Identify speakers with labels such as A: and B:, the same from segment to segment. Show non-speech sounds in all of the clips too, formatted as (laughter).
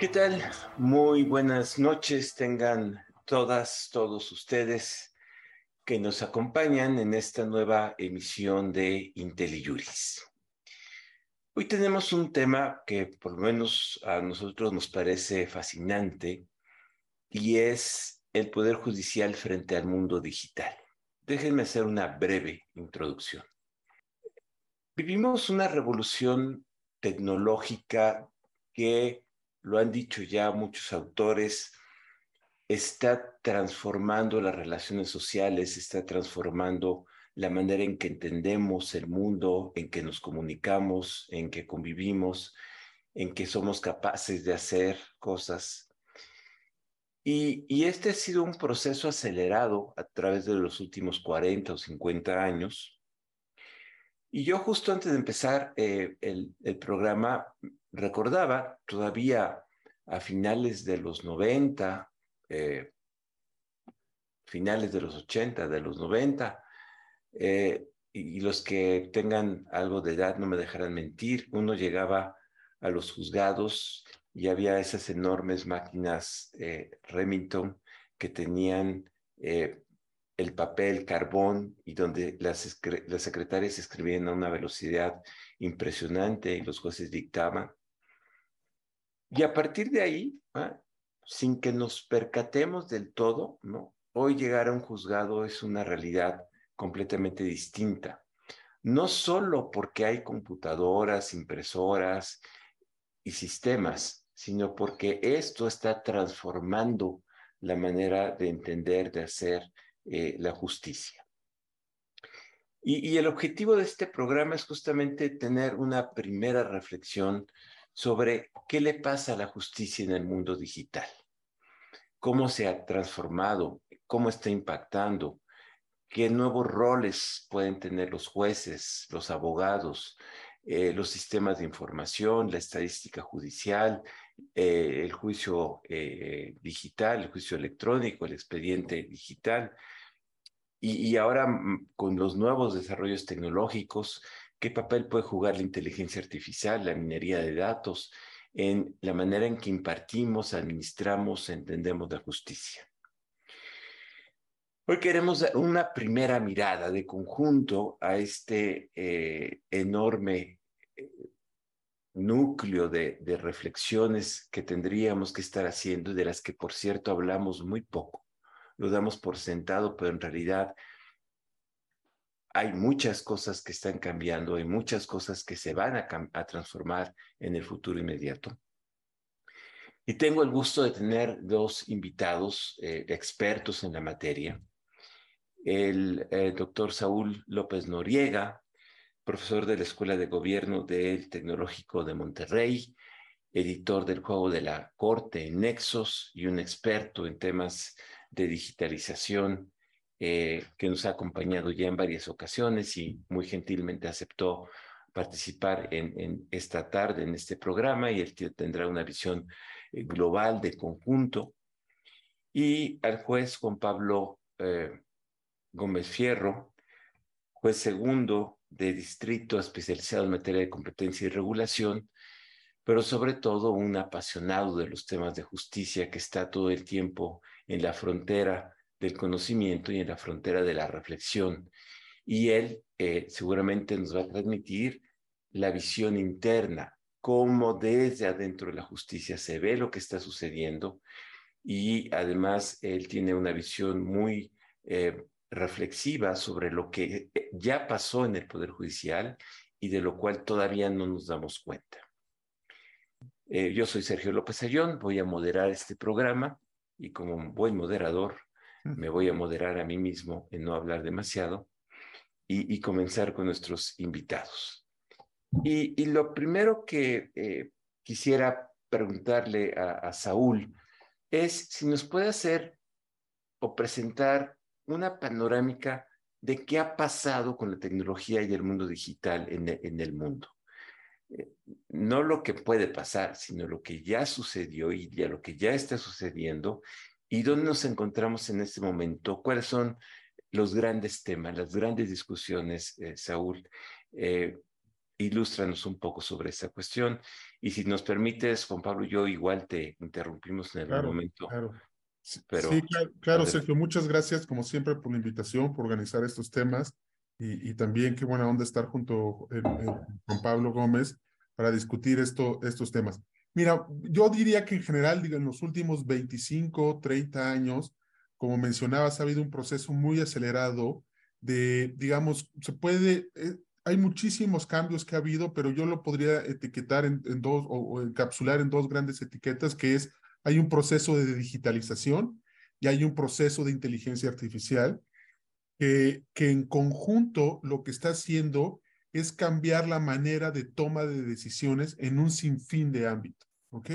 A: ¿Qué tal? Muy buenas noches tengan todas, todos ustedes que nos acompañan en esta nueva emisión de IntelliJuris. Hoy tenemos un tema que por lo menos a nosotros nos parece fascinante y es el Poder Judicial frente al mundo digital. Déjenme hacer una breve introducción. Vivimos una revolución tecnológica que lo han dicho ya muchos autores, está transformando las relaciones sociales, está transformando la manera en que entendemos el mundo, en que nos comunicamos, en que convivimos, en que somos capaces de hacer cosas. Y, este ha sido un proceso acelerado a través de los últimos 40 o 50 años. Y yo justo antes de empezar eh, el, programa recordaba todavía a finales de los 90, eh, finales de los 80, de los 90, eh, y, los que tengan algo de edad no me dejarán mentir, uno llegaba a los juzgados y había esas enormes máquinas Remington que tenían el papel, carbón, y donde las, secretarias escribían a una velocidad impresionante y los jueces dictaban. Y a partir de ahí, ¿ah? sin que nos percatemos del todo. Hoy llegar a un juzgado es una realidad completamente distinta. No solo porque hay computadoras, impresoras y sistemas, sino porque esto está transformando la manera de entender, de hacer eh, la justicia. Y, el objetivo de este programa es justamente tener una primera reflexión sobre qué le pasa a la justicia en el mundo digital, cómo se ha transformado, cómo está impactando, qué nuevos roles pueden tener los jueces, los abogados, eh, los sistemas de información, la estadística judicial, eh, el juicio digital, el juicio electrónico, el expediente digital. Y, ahora mm, con los nuevos desarrollos tecnológicos, qué papel puede jugar la inteligencia artificial, la minería de datos, en la manera en que impartimos, administramos, entendemos la justicia. Hoy queremos una primera mirada de conjunto a este eh, enorme eh, núcleo de, de reflexiones que tendríamos que estar haciendo y de las que, por cierto, hablamos muy poco. Lo damos por sentado, pero en realidad hay muchas cosas que están cambiando, hay muchas cosas que se van a, transformar en el futuro inmediato. Y tengo el gusto de tener dos invitados eh, expertos en la materia. El doctor Saúl López Noriega, profesor de la Escuela de Gobierno del Tecnológico de Monterrey, editor del Juego de la Corte en Nexos y un experto en temas de digitalización eh, que nos ha acompañado ya en varias ocasiones y muy gentilmente aceptó participar en, esta tarde en este programa y él tendrá una visión eh, global de conjunto. Y al juez Juan Pablo eh, Gómez Fierro, juez segundo de distrito especializado en materia de competencia y regulación, pero sobre todo un apasionado de los temas de justicia que está todo el tiempo en la frontera del conocimiento y en la frontera de la reflexión. Y él eh, seguramente nos va a transmitir la visión interna, cómo desde adentro de la justicia se ve lo que está sucediendo y además él tiene una visión muy eh, reflexiva sobre lo que ya pasó en el Poder Judicial y de lo cual todavía no nos damos cuenta. Eh, yo soy Sergio López Ayón, voy a moderar este programa y como buen moderador me voy a moderar a mí mismo en no hablar demasiado y, y comenzar con nuestros invitados. Y, y lo primero que eh, quisiera preguntarle a, a, Saúl es si nos puede hacer o presentar una panorámica de qué ha pasado con la tecnología y el mundo digital en, en el mundo. No lo que puede pasar, sino lo que ya sucedió y ya lo que ya está sucediendo ¿Y dónde nos encontramos en este momento? ¿Cuáles son los grandes temas, las grandes discusiones, eh, Saúl, eh, ilústranos un poco sobre esta cuestión. Y si nos permites, Juan Pablo, yo igual te interrumpimos en el momento.
B: Claro. Pero, sí, claro, Sergio, muchas gracias como siempre por la invitación, por organizar estos temas y, también qué buena onda estar junto con Pablo Gómez para discutir esto, estos temas. Mira, yo diría que en general, digo, en los últimos 25, 30 años, como mencionabas, ha habido un proceso muy acelerado de, digamos, se puede, eh, hay muchísimos cambios que ha habido, pero yo lo podría etiquetar en, dos o, encapsular en dos grandes etiquetas, que es, hay un proceso de digitalización y hay un proceso de inteligencia artificial, que, en conjunto lo que está haciendo es cambiar la manera de toma de decisiones en un sinfín de ámbitos, ¿ok?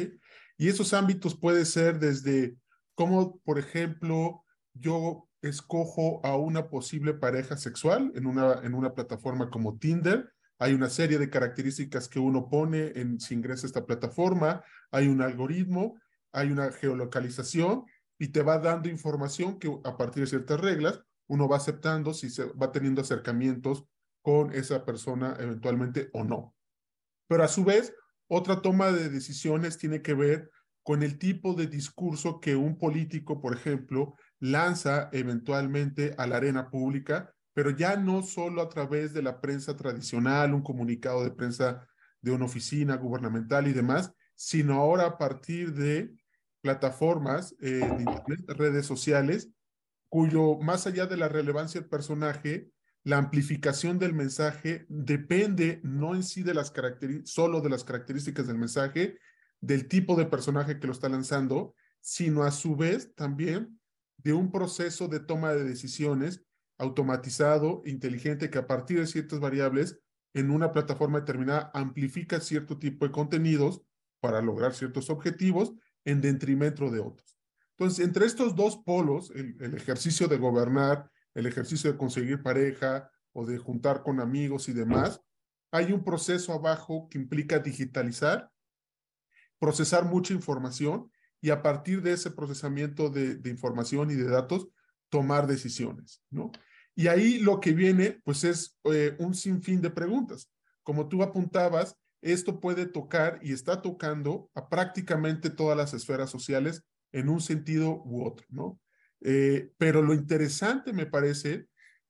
B: Y esos ámbitos puede ser desde cómo, por ejemplo, yo escojo a una posible pareja sexual en una, en una plataforma como Tinder. Hay una serie de características que uno pone en, si ingresa a esta plataforma, hay un algoritmo, hay una geolocalización y te va dando información que a partir de ciertas reglas uno va aceptando si se va teniendo acercamientos con esa persona eventualmente o no. Pero a su vez, otra toma de decisiones tiene que ver con el tipo de discurso que un político, por ejemplo, lanza eventualmente a la arena pública, pero ya no solo a través de la prensa tradicional, un comunicado de prensa de una oficina gubernamental y demás, sino ahora a partir de plataformas eh, de internet, redes sociales, cuyo más allá de la relevancia del personaje, la amplificación del mensaje depende no en sí de las solo de las características del mensaje, del tipo de personaje que lo está lanzando, sino a su vez también de un proceso de toma de decisiones automatizado, inteligente, que a partir de ciertas variables en una plataforma determinada amplifica cierto tipo de contenidos para lograr ciertos objetivos en detrimento de otros. Entonces, entre estos dos polos, el, ejercicio de gobernar, el ejercicio de conseguir pareja o de juntar con amigos y demás, hay un proceso abajo que implica digitalizar, procesar mucha información y a partir de ese procesamiento de, información y de datos, tomar decisiones, ¿no? Y ahí lo que viene, pues es eh, un sinfín de preguntas. Como tú apuntabas, esto puede tocar y está tocando a prácticamente todas las esferas sociales en un sentido u otro, ¿no? Eh, pero lo interesante, me parece,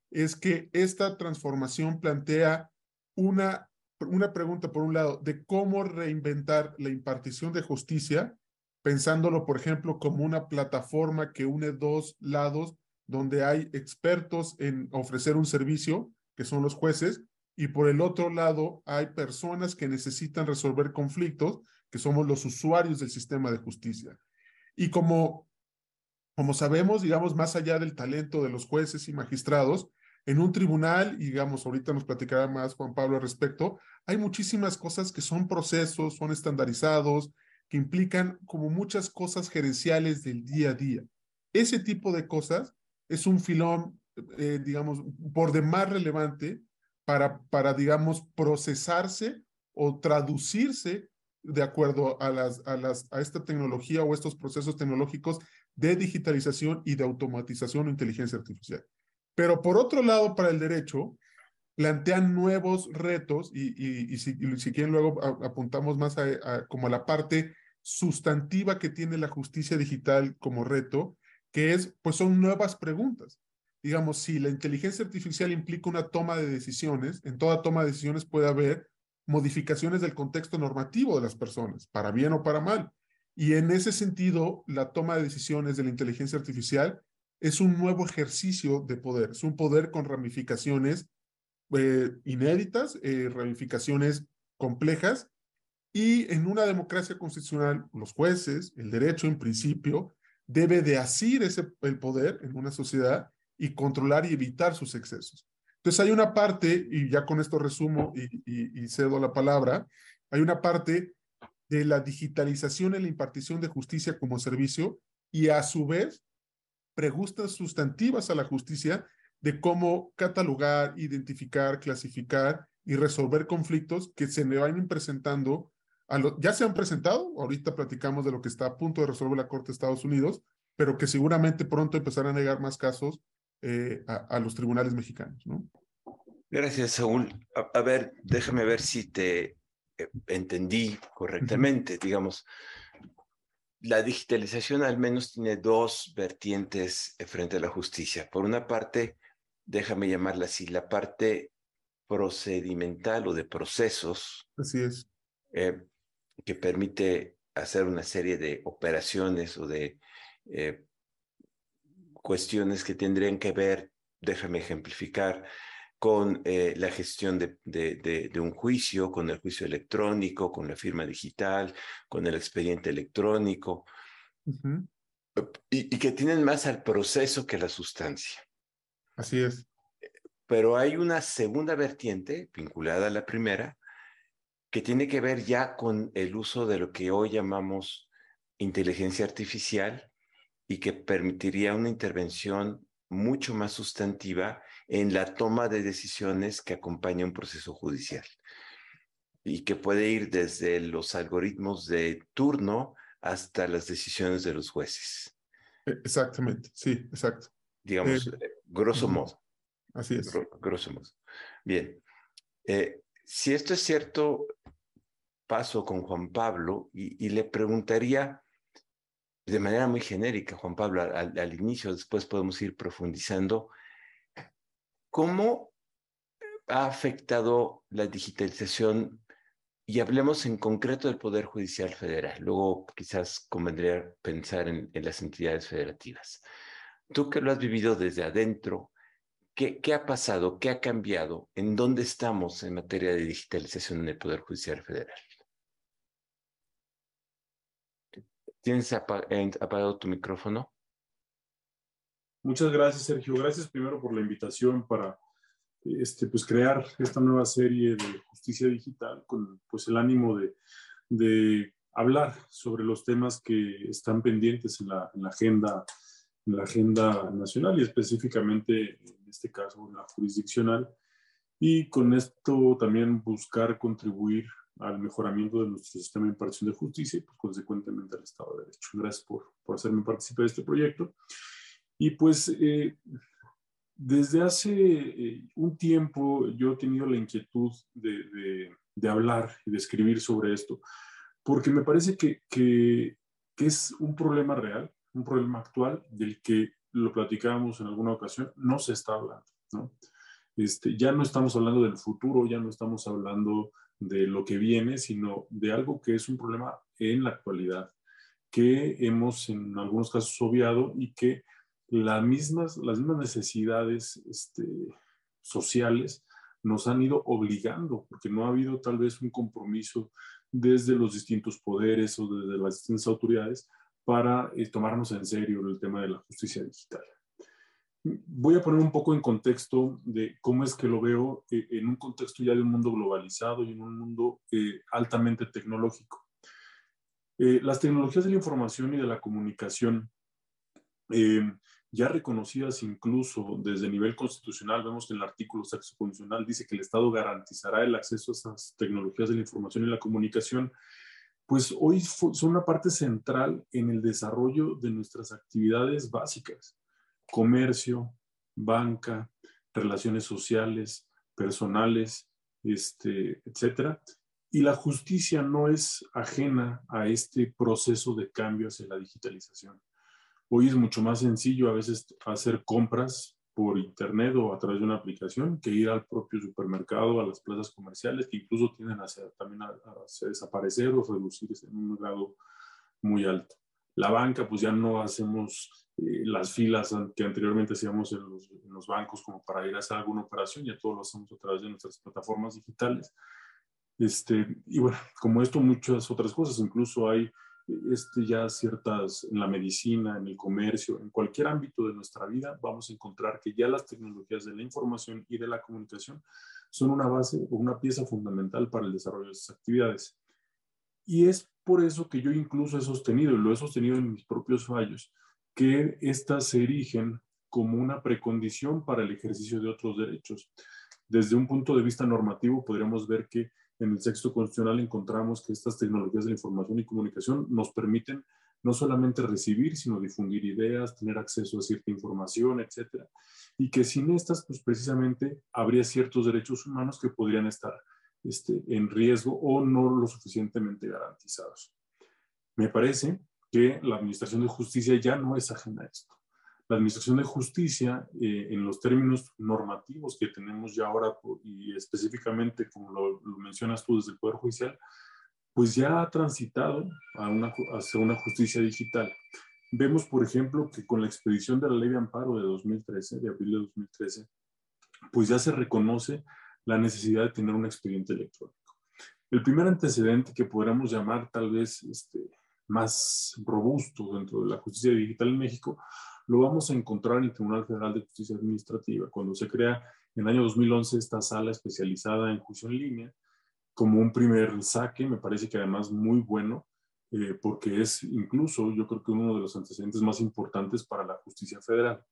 B: es que esta transformación plantea una, una pregunta, por un lado, de cómo reinventar la impartición de justicia pensándolo, por ejemplo, como una plataforma que une dos lados donde hay expertos en ofrecer un servicio, que son los jueces, y por el otro lado hay personas que necesitan resolver conflictos, que somos los usuarios del sistema de justicia. Y como, como sabemos, digamos, más allá del talento de los jueces y magistrados, en un tribunal, y digamos, ahorita nos platicará más Juan Pablo al respecto, hay muchísimas cosas que son procesos, son estandarizados, que implican como muchas cosas gerenciales del día a día. Ese tipo de cosas es un filón, eh, digamos, por demás relevante para, para, digamos, procesarse o traducirse de acuerdo a, esta tecnología o estos procesos tecnológicos de digitalización y de automatización o inteligencia artificial. Pero por otro lado, para el derecho, plantean nuevos retos y, y, si, si, quieren luego apuntamos más a, como a la parte sustantiva que tiene la justicia digital como reto, que es, pues son nuevas preguntas. Digamos, si la inteligencia artificial implica una toma de decisiones, en toda toma de decisiones puede haber modificaciones del contexto normativo de las personas, para bien o para mal. Y en ese sentido, la toma de decisiones de la inteligencia artificial es un nuevo ejercicio de poder, es un poder con ramificaciones eh, inéditas, eh, ramificaciones complejas, y en una democracia constitucional, los jueces, el derecho en principio, debe de asir ese, el poder en una sociedad y controlar y evitar sus excesos. Entonces hay una parte, y ya con esto resumo y, cedo la palabra, hay una parte de la digitalización en la impartición de justicia como servicio y a su vez preguntas sustantivas a la justicia de cómo catalogar, identificar, clasificar y resolver conflictos que se le van presentando ya se han presentado, ahorita platicamos de lo que está a punto de resolver la Corte de Estados Unidos, pero que seguramente pronto empezarán a negar más casos eh, a, los tribunales mexicanos, ¿no?
A: Gracias, Saúl. A, ver, déjame ver si te eh, entendí correctamente. Digamos, la digitalización al menos tiene dos vertientes eh, frente a la justicia. Por una parte, déjame llamarla así, la parte procedimental o de procesos.
B: Así es.
A: Eh, que permite hacer una serie de operaciones o de eh, cuestiones que tendrían que ver, déjame ejemplificar, con eh, la gestión de, de, un juicio, con el juicio electrónico, con la firma digital, con el expediente electrónico, y, y, que tienen más al proceso que la sustancia.
B: Así es.
A: Pero hay una segunda vertiente vinculada a la primera, que tiene que ver ya con el uso de lo que hoy llamamos inteligencia artificial y que permitiría una intervención mucho más sustantiva en la toma de decisiones que acompaña un proceso judicial y que puede ir desde los algoritmos de turno hasta las decisiones de los jueces.
B: E, exactamente, sí, exacto.
A: Digamos, eh, grosso modo.
B: Así es.
A: grosso modo. Bien. Eh, si esto es cierto, paso con Juan Pablo y, le preguntaría de manera muy genérica, Juan Pablo, al, inicio, después podemos ir profundizando, ¿cómo ha afectado la digitalización? Y hablemos en concreto del Poder Judicial Federal. Luego quizás convendría pensar en, las entidades federativas. Tú que lo has vivido desde adentro, ¿Qué, ha pasado? ¿Qué ha cambiado? ¿En dónde estamos en materia de digitalización en el Poder Judicial Federal? ¿Tienes apagado tu micrófono?
C: Muchas gracias, Sergio. Gracias primero por la invitación para este, pues, crear esta nueva serie de justicia digital con pues, el ánimo de, de hablar sobre los temas que están pendientes en la, en la agenda en la agenda nacional y específicamente en este caso en la jurisdiccional y con esto también buscar contribuir al mejoramiento de nuestro sistema de impartición de justicia y pues, consecuentemente al Estado de Derecho. Gracias por, por hacerme participar de este proyecto. Y pues eh, desde hace eh, un tiempo yo he tenido la inquietud de, de, de, hablar y de escribir sobre esto, porque me parece que, que, que es un problema real, un problema actual del que lo platicábamos en alguna ocasión, no se está hablando, ¿no? Este, ya no estamos hablando del futuro, ya no estamos hablando de lo que viene, sino de algo que es un problema en la actualidad, que hemos en algunos casos obviado y que las mismas, las mismas necesidades este, sociales nos han ido obligando, porque no ha habido tal vez un compromiso desde los distintos poderes o desde las distintas autoridades para eh, tomarnos en serio el tema de la justicia digital. Voy a poner un poco en contexto de cómo es que lo veo eh, en un contexto ya de un mundo globalizado y en un mundo eh, altamente tecnológico. las tecnologías de la información y de la comunicación, ya reconocidas incluso desde nivel constitucional, vemos que el artículo sexto constitucional dice que el Estado garantizará el acceso a esas tecnologías de la información y la comunicación pues hoy son una parte central en el desarrollo de nuestras actividades básicas, comercio, banca, relaciones sociales, personales, este, etcétera. Y la justicia no es ajena a este proceso de cambio hacia la digitalización. Hoy es mucho más sencillo a veces hacer compras por internet o a través de una aplicación que ir al propio supermercado, a las plazas comerciales, que incluso tienden a también a, desaparecer o reducirse en un grado muy alto. La banca, pues ya no hacemos eh, las filas que anteriormente hacíamos en los, en los, bancos como para ir a hacer alguna operación, ya todo lo hacemos a través de nuestras plataformas digitales. Este, y bueno, como esto, muchas otras cosas, incluso hay este, ya ciertas, en la medicina, en el comercio, en cualquier ámbito de nuestra vida, vamos a encontrar que ya las tecnologías de la información y de la comunicación son una base o una pieza fundamental para el desarrollo de esas actividades. Y es por eso que yo incluso he sostenido, y lo he sostenido en mis propios fallos, que éstas se erigen como una precondición para el ejercicio de otros derechos. Desde un punto de vista normativo, podríamos ver que en el texto constitucional encontramos que estas tecnologías de la información y comunicación nos permiten no solamente recibir, sino difundir ideas, tener acceso a cierta información, etcétera, y que sin estas, pues precisamente habría ciertos derechos humanos que podrían estar este, en riesgo o no lo suficientemente garantizados. Me parece que la Administración de Justicia ya no es ajena a esto. La Administración de Justicia, eh, en los términos normativos que tenemos ya ahora, y específicamente como lo, lo mencionas tú desde el Poder Judicial, pues ya ha transitado a hacia una justicia digital. Vemos, por ejemplo, que con la expedición de la ley de amparo de 2013, de abril de 2013, pues ya se reconoce la necesidad de tener un expediente electrónico. El primer antecedente que podríamos llamar tal vez este, más robusto dentro de la justicia digital en México, lo vamos a encontrar en el Tribunal Federal de Justicia Administrativa, cuando se crea en el año 2011 esta sala especializada en juicio en línea, como un primer saque, me parece que además muy bueno, eh, porque es incluso yo creo que uno de los antecedentes más importantes para la justicia federal.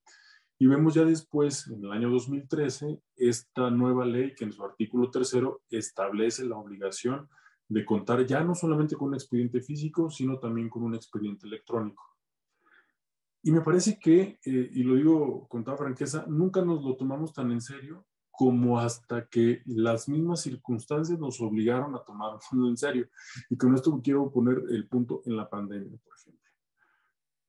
C: Y vemos ya después, en el año 2013, esta nueva ley que en su artículo tercero establece la obligación de contar ya no solamente con un expediente físico, sino también con un expediente electrónico. Y me parece que, eh, y lo digo con toda franqueza, nunca nos lo tomamos tan en serio como hasta que las mismas circunstancias nos obligaron a tomarlo en serio. Y con esto quiero poner el punto en la pandemia, por ejemplo.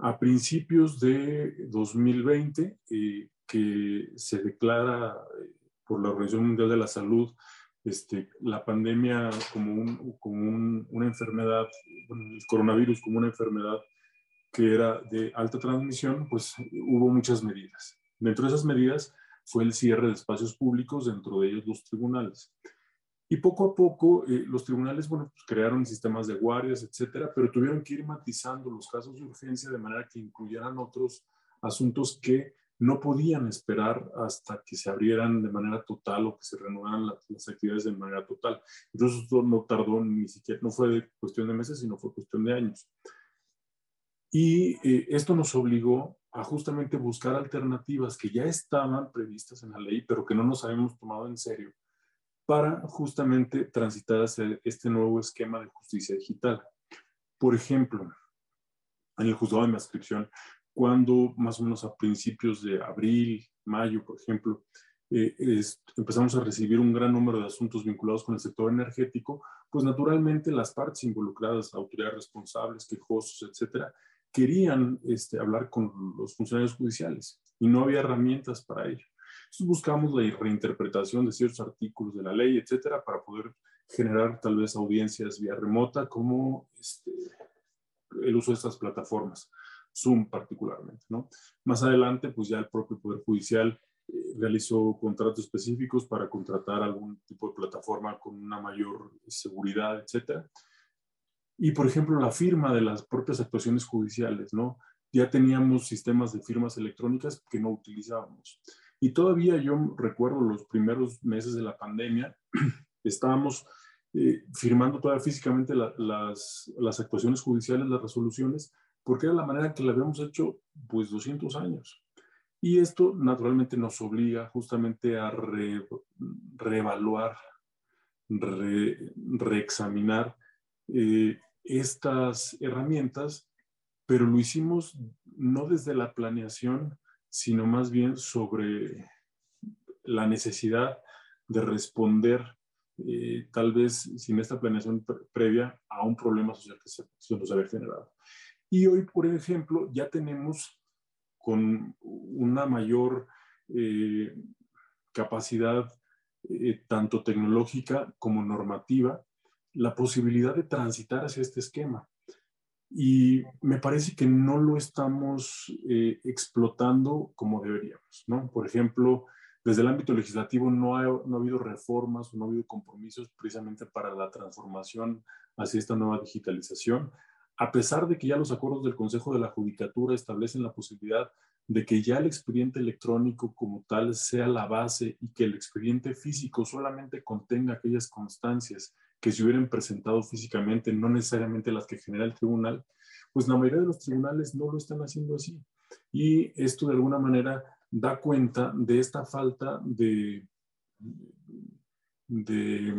C: A principios de 2020, eh, que se declara eh, por la Organización Mundial de la Salud este, la pandemia como, un, como una enfermedad, el coronavirus como una enfermedad que era de alta transmisión, pues hubo muchas medidas. Dentro de esas medidas, fue el cierre de espacios públicos, dentro de ellos los tribunales. Y poco a poco eh, los tribunales, bueno, pues crearon sistemas de guardias, etcétera, pero tuvieron que ir matizando los casos de urgencia de manera que incluyeran otros asuntos que no podían esperar hasta que se abrieran de manera total o que se renovaran las, actividades de manera total. Entonces esto no tardó ni siquiera, no fue cuestión de meses, sino fue cuestión de años. Y eh, esto nos obligó a justamente buscar alternativas que ya estaban previstas en la ley, pero que no nos habíamos tomado en serio, para justamente transitar hacia este nuevo esquema de justicia digital. Por ejemplo, en el juzgado de inscripción, cuando más o menos a principios de abril, mayo, por ejemplo, eh, empezamos a recibir un gran número de asuntos vinculados con el sector energético, pues naturalmente las partes involucradas, autoridades responsables, quejosos, etcétera, querían este, hablar con los funcionarios judiciales y no había herramientas para ello. Buscamos la reinterpretación de ciertos artículos de la ley, etcétera, para poder generar tal vez audiencias vía remota, como este, el uso de estas plataformas, Zoom particularmente. ¿no? Más adelante, pues ya el propio Poder Judicial eh, realizó contratos específicos para contratar algún tipo de plataforma con una mayor seguridad, etcétera. Y, por ejemplo, la firma de las propias actuaciones judiciales, ¿no? Ya teníamos sistemas de firmas electrónicas que no utilizábamos. Y todavía yo recuerdo los primeros meses de la pandemia, (clears throat) estábamos eh, firmando todavía físicamente las, las actuaciones judiciales, las resoluciones, porque era la manera que la habíamos hecho pues 200 años. Y esto naturalmente nos obliga justamente a reevaluar, reexaminar eh, estas herramientas, pero lo hicimos no desde la planeación, sino más bien sobre la necesidad de responder, eh, tal vez sin esta planeación previa, a un problema social que se, nos había generado. Y hoy, por ejemplo, ya tenemos con una mayor eh, capacidad tanto tecnológica como normativa la posibilidad de transitar hacia este esquema. Y me parece que no lo estamos eh, explotando como deberíamos, ¿no? Por ejemplo, desde el ámbito legislativo no ha, no ha habido reformas no ha habido compromisos precisamente para la transformación hacia esta nueva digitalización, a pesar de que ya los acuerdos del Consejo de la Judicatura establecen la posibilidad de que ya el expediente electrónico como tal sea la base y que el expediente físico solamente contenga aquellas constancias que se hubieran presentado físicamente, no necesariamente las que genera el tribunal, pues la mayoría de los tribunales no lo están haciendo así. Y esto de alguna manera da cuenta de esta falta de, de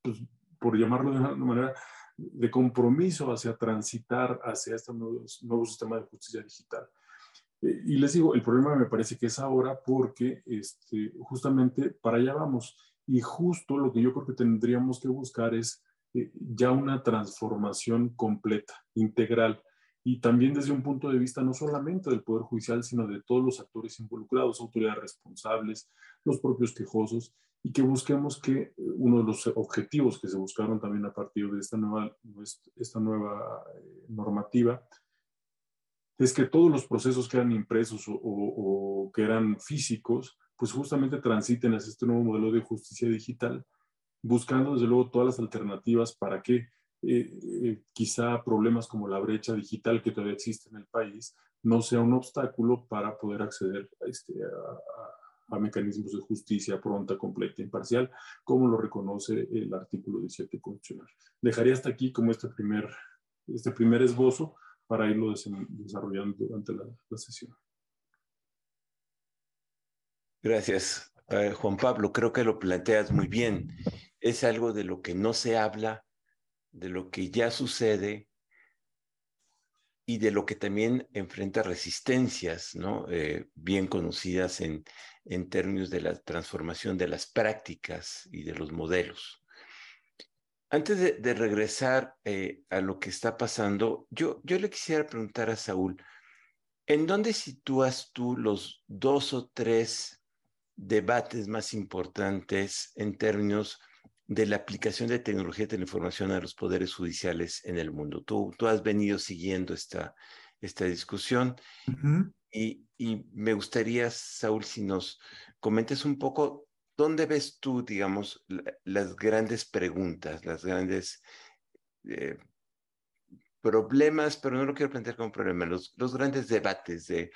C: pues, por llamarlo de una manera, de compromiso hacia transitar hacia este nuevo, nuevo sistema de justicia digital. Eh, y les digo, el problema me parece que es ahora porque este, justamente para allá vamos. Y justo lo que yo creo que tendríamos que buscar es eh, ya una transformación completa, integral, y también desde un punto de vista no solamente del Poder Judicial, sino de todos los actores involucrados, autoridades responsables, los propios quejosos, y que busquemos que uno de los objetivos que se buscaron también a partir de esta nueva, esta nueva eh, normativa es que todos los procesos que eran impresos o, que eran físicos, pues justamente transiten hacia este nuevo modelo de justicia digital, buscando desde luego todas las alternativas para que eh, quizá problemas como la brecha digital que todavía existe en el país no sea un obstáculo para poder acceder a, este, a a mecanismos de justicia pronta, completa, imparcial, como lo reconoce el artículo 17 constitucional. Dejaría hasta aquí como este primer, este primer esbozo para irlo desarrollando durante la, sesión.
A: Gracias, eh, Juan Pablo. Creo que lo planteas muy bien. Es algo de lo que no se habla, de lo que ya sucede y de lo que también enfrenta resistencias, ¿no? Eh, bien conocidas en, términos de la transformación de las prácticas y de los modelos. Antes de, regresar eh, a lo que está pasando, yo, yo le quisiera preguntar a Saúl, ¿en dónde sitúas tú los dos o tres debates más importantes en términos de la aplicación de tecnología de la información a los poderes judiciales en el mundo. Tú, tú has venido siguiendo esta, esta discusión y, y, me gustaría, Saúl, si nos comentes un poco, ¿dónde ves tú, digamos, las grandes preguntas, las grandes eh, problemas, pero no lo quiero plantear como problema, los, los grandes debates de...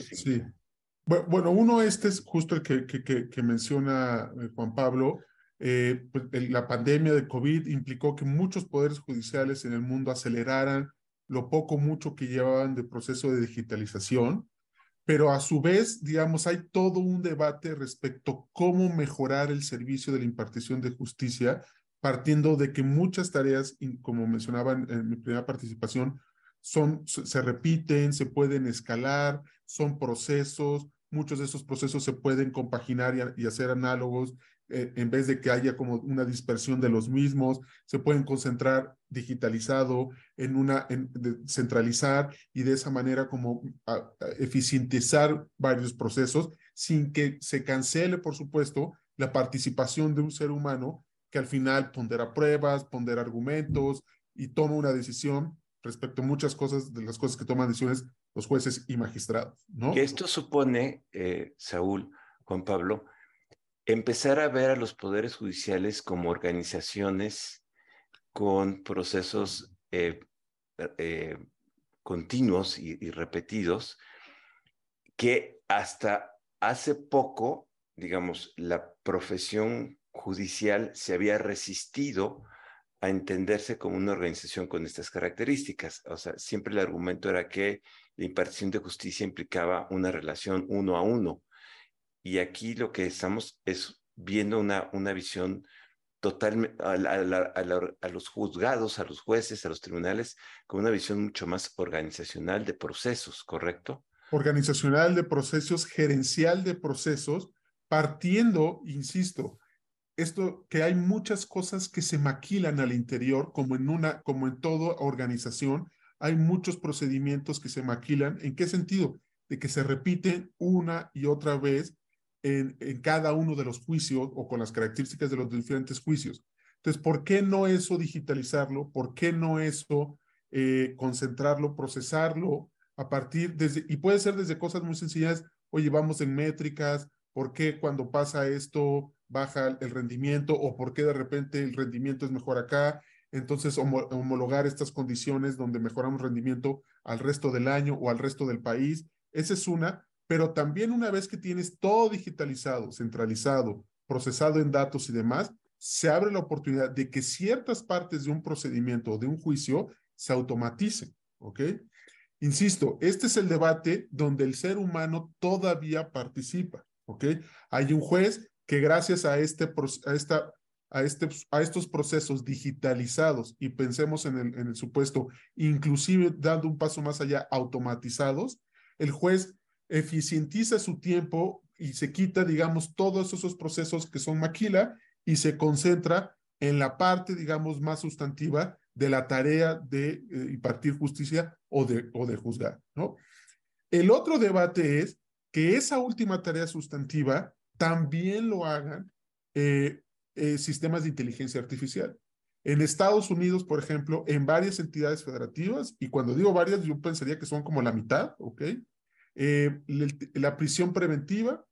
B: sí. Bueno, uno este es justo el que, que, que menciona eh, Juan Pablo, eh, pues, la pandemia de COVID implicó que muchos poderes judiciales en el mundo aceleraran lo poco mucho que llevaban de proceso de digitalización, pero a su vez, digamos, hay todo un debate respecto cómo mejorar el servicio de la impartición de justicia, partiendo de que muchas tareas, como mencionaba en, mi primera participación, son, se repiten, se pueden escalar, son procesos, muchos de esos procesos se pueden compaginar y hacer análogos eh, en vez de que haya como una dispersión de los mismos, se pueden concentrar digitalizado en una, en, centralizar y de esa manera como eficientizar varios procesos sin que se cancele, por supuesto, la participación de un ser humano que al final pondera pruebas, pondera argumentos y toma una decisión respecto a muchas cosas, de las cosas que toman decisiones los jueces y magistrados,
A: esto supone, eh, Saúl, Juan Pablo, empezar a ver a los poderes judiciales como organizaciones con procesos eh, eh, continuos y, repetidos que hasta hace poco, digamos, la profesión judicial se había resistido a entenderse como una organización con estas características. O sea, siempre el argumento era que la impartición de justicia implicaba una relación uno a uno y aquí lo que estamos es viendo una, una visión total a, los juzgados, a los jueces, a los tribunales, con una visión mucho más organizacional de procesos, ¿correcto?
B: Organizacional de procesos, gerencial de procesos, partiendo, insisto, esto que hay muchas cosas que se maquilan al interior, como en una, como en toda organización, hay muchos procedimientos que se maquilan. ¿En qué sentido? De que se repiten una y otra vez en, cada uno de los juicios o con las características de los diferentes juicios. Entonces, ¿por qué no eso digitalizarlo? ¿Por qué no eso eh, concentrarlo, procesarlo a partir desde, y puede ser desde cosas muy sencillas, oye, vamos en métricas, ¿por qué cuando pasa esto baja el rendimiento o por qué de repente el rendimiento es mejor acá? Entonces, homologar estas condiciones donde mejoramos rendimiento al resto del año o al resto del país. Esa es una, pero también una vez que tienes todo digitalizado, centralizado, procesado en datos y demás, se abre la oportunidad de que ciertas partes de un procedimiento o de un juicio se automaticen, ¿ok? Insisto, este es el debate donde el ser humano todavía participa, ¿ok? Hay un juez que gracias a, este, a esta a, este, a estos procesos digitalizados y pensemos en el, en el supuesto, inclusive dando un paso más allá, automatizados, el juez eficientiza su tiempo y se quita, digamos, todos esos procesos que son maquila y se concentra en la parte, digamos, más sustantiva de la tarea de eh, impartir justicia o de, o de juzgar, ¿no? El otro debate es que esa última tarea sustantiva también lo hagan eh, eh, sistemas de inteligencia artificial. En Estados Unidos, por ejemplo, en varias entidades federativas, y cuando digo varias, yo pensaría que son como la mitad, ¿ok? la prisión preventiva,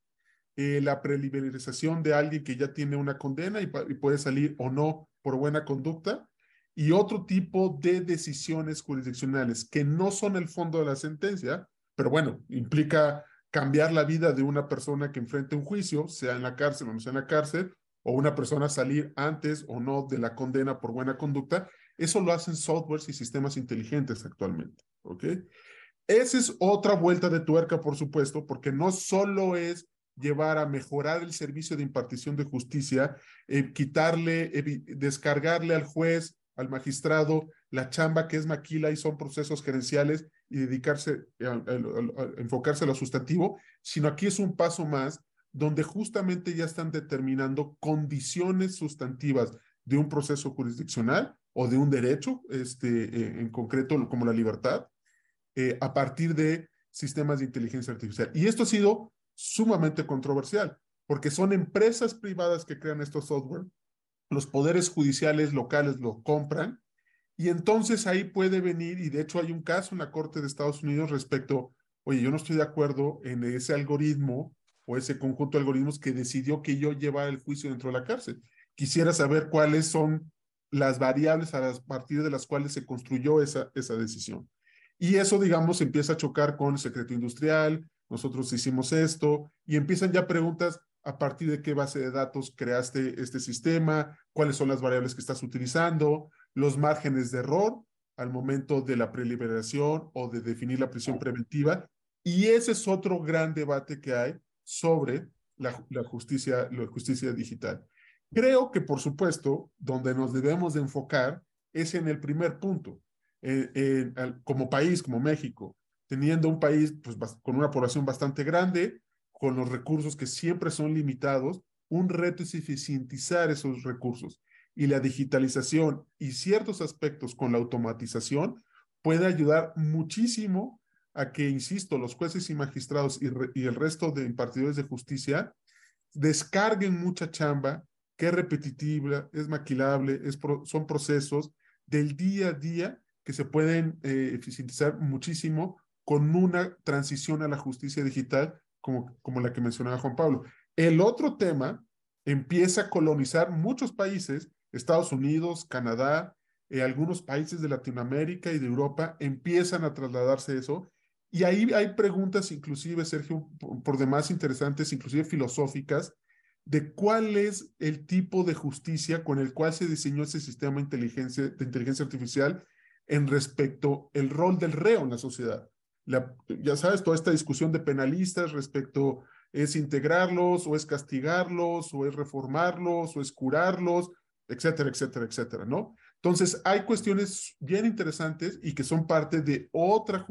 B: la preliberalización de alguien que ya tiene una condena y, puede salir o no por buena conducta, y otro tipo de decisiones jurisdiccionales que no son el fondo de la sentencia, pero bueno, implica cambiar la vida de una persona que enfrente un juicio, sea en la cárcel o no sea en la cárcel, o una persona salir antes o no de la condena por buena conducta, eso lo hacen softwares y sistemas inteligentes actualmente, ¿ok? Esa es otra vuelta de tuerca, por supuesto, porque no solo es llevar a mejorar el servicio de impartición de justicia, eh, quitarle, descargarle al juez al magistrado la chamba que es maquila y son procesos gerenciales y dedicarse, a, enfocarse a lo sustantivo, sino aquí es un paso más donde justamente ya están determinando condiciones sustantivas de un proceso jurisdiccional o de un derecho, este, eh, en concreto como la libertad, eh, a partir de sistemas de inteligencia artificial. Y esto ha sido sumamente controversial, porque son empresas privadas que crean estos software los poderes judiciales locales lo compran y entonces ahí puede venir, y de hecho hay un caso en la Corte de Estados Unidos respecto, oye, yo no estoy de acuerdo en ese algoritmo o ese conjunto de algoritmos que decidió que yo llevara el juicio dentro de la cárcel. Quisiera saber cuáles son las variables a partir de las cuales se construyó esa, esa decisión. Y eso, digamos, empieza a chocar con el secreto industrial, nosotros hicimos esto, y empiezan ya preguntas, a partir de qué base de datos creaste este sistema, cuáles son las variables que estás utilizando, los márgenes de error al momento de la preliberación o de definir la prisión preventiva. Y ese es otro gran debate que hay sobre la, justicia, la justicia digital. Creo que, por supuesto, donde nos debemos de enfocar es en el primer punto. como país, como México, teniendo un país pues, con una población bastante grande, con los recursos que siempre son limitados, un reto es eficientizar esos recursos y la digitalización y ciertos aspectos con la automatización puede ayudar muchísimo a que, insisto, los jueces y magistrados y, el resto de impartidores de justicia descarguen mucha chamba que es repetitiva, es maquilable, es son procesos del día a día que se pueden eh, eficientizar muchísimo con una transición a la justicia digital como, la que mencionaba Juan Pablo. El otro tema empieza a colonizar muchos países, Estados Unidos, Canadá, eh, algunos países de Latinoamérica y de Europa empiezan a trasladarse eso. Y ahí hay preguntas, inclusive, Sergio, por, demás interesantes, inclusive filosóficas, de cuál es el tipo de justicia con el cual se diseñó ese sistema de inteligencia, de inteligencia artificial en respecto el rol del reo en la sociedad ya sabes, toda esta discusión de penalistas respecto es integrarlos o es castigarlos o es reformarlos o es curarlos, etcétera, etcétera, etcétera, ¿no? Entonces, hay cuestiones bien interesantes y que son parte de otra,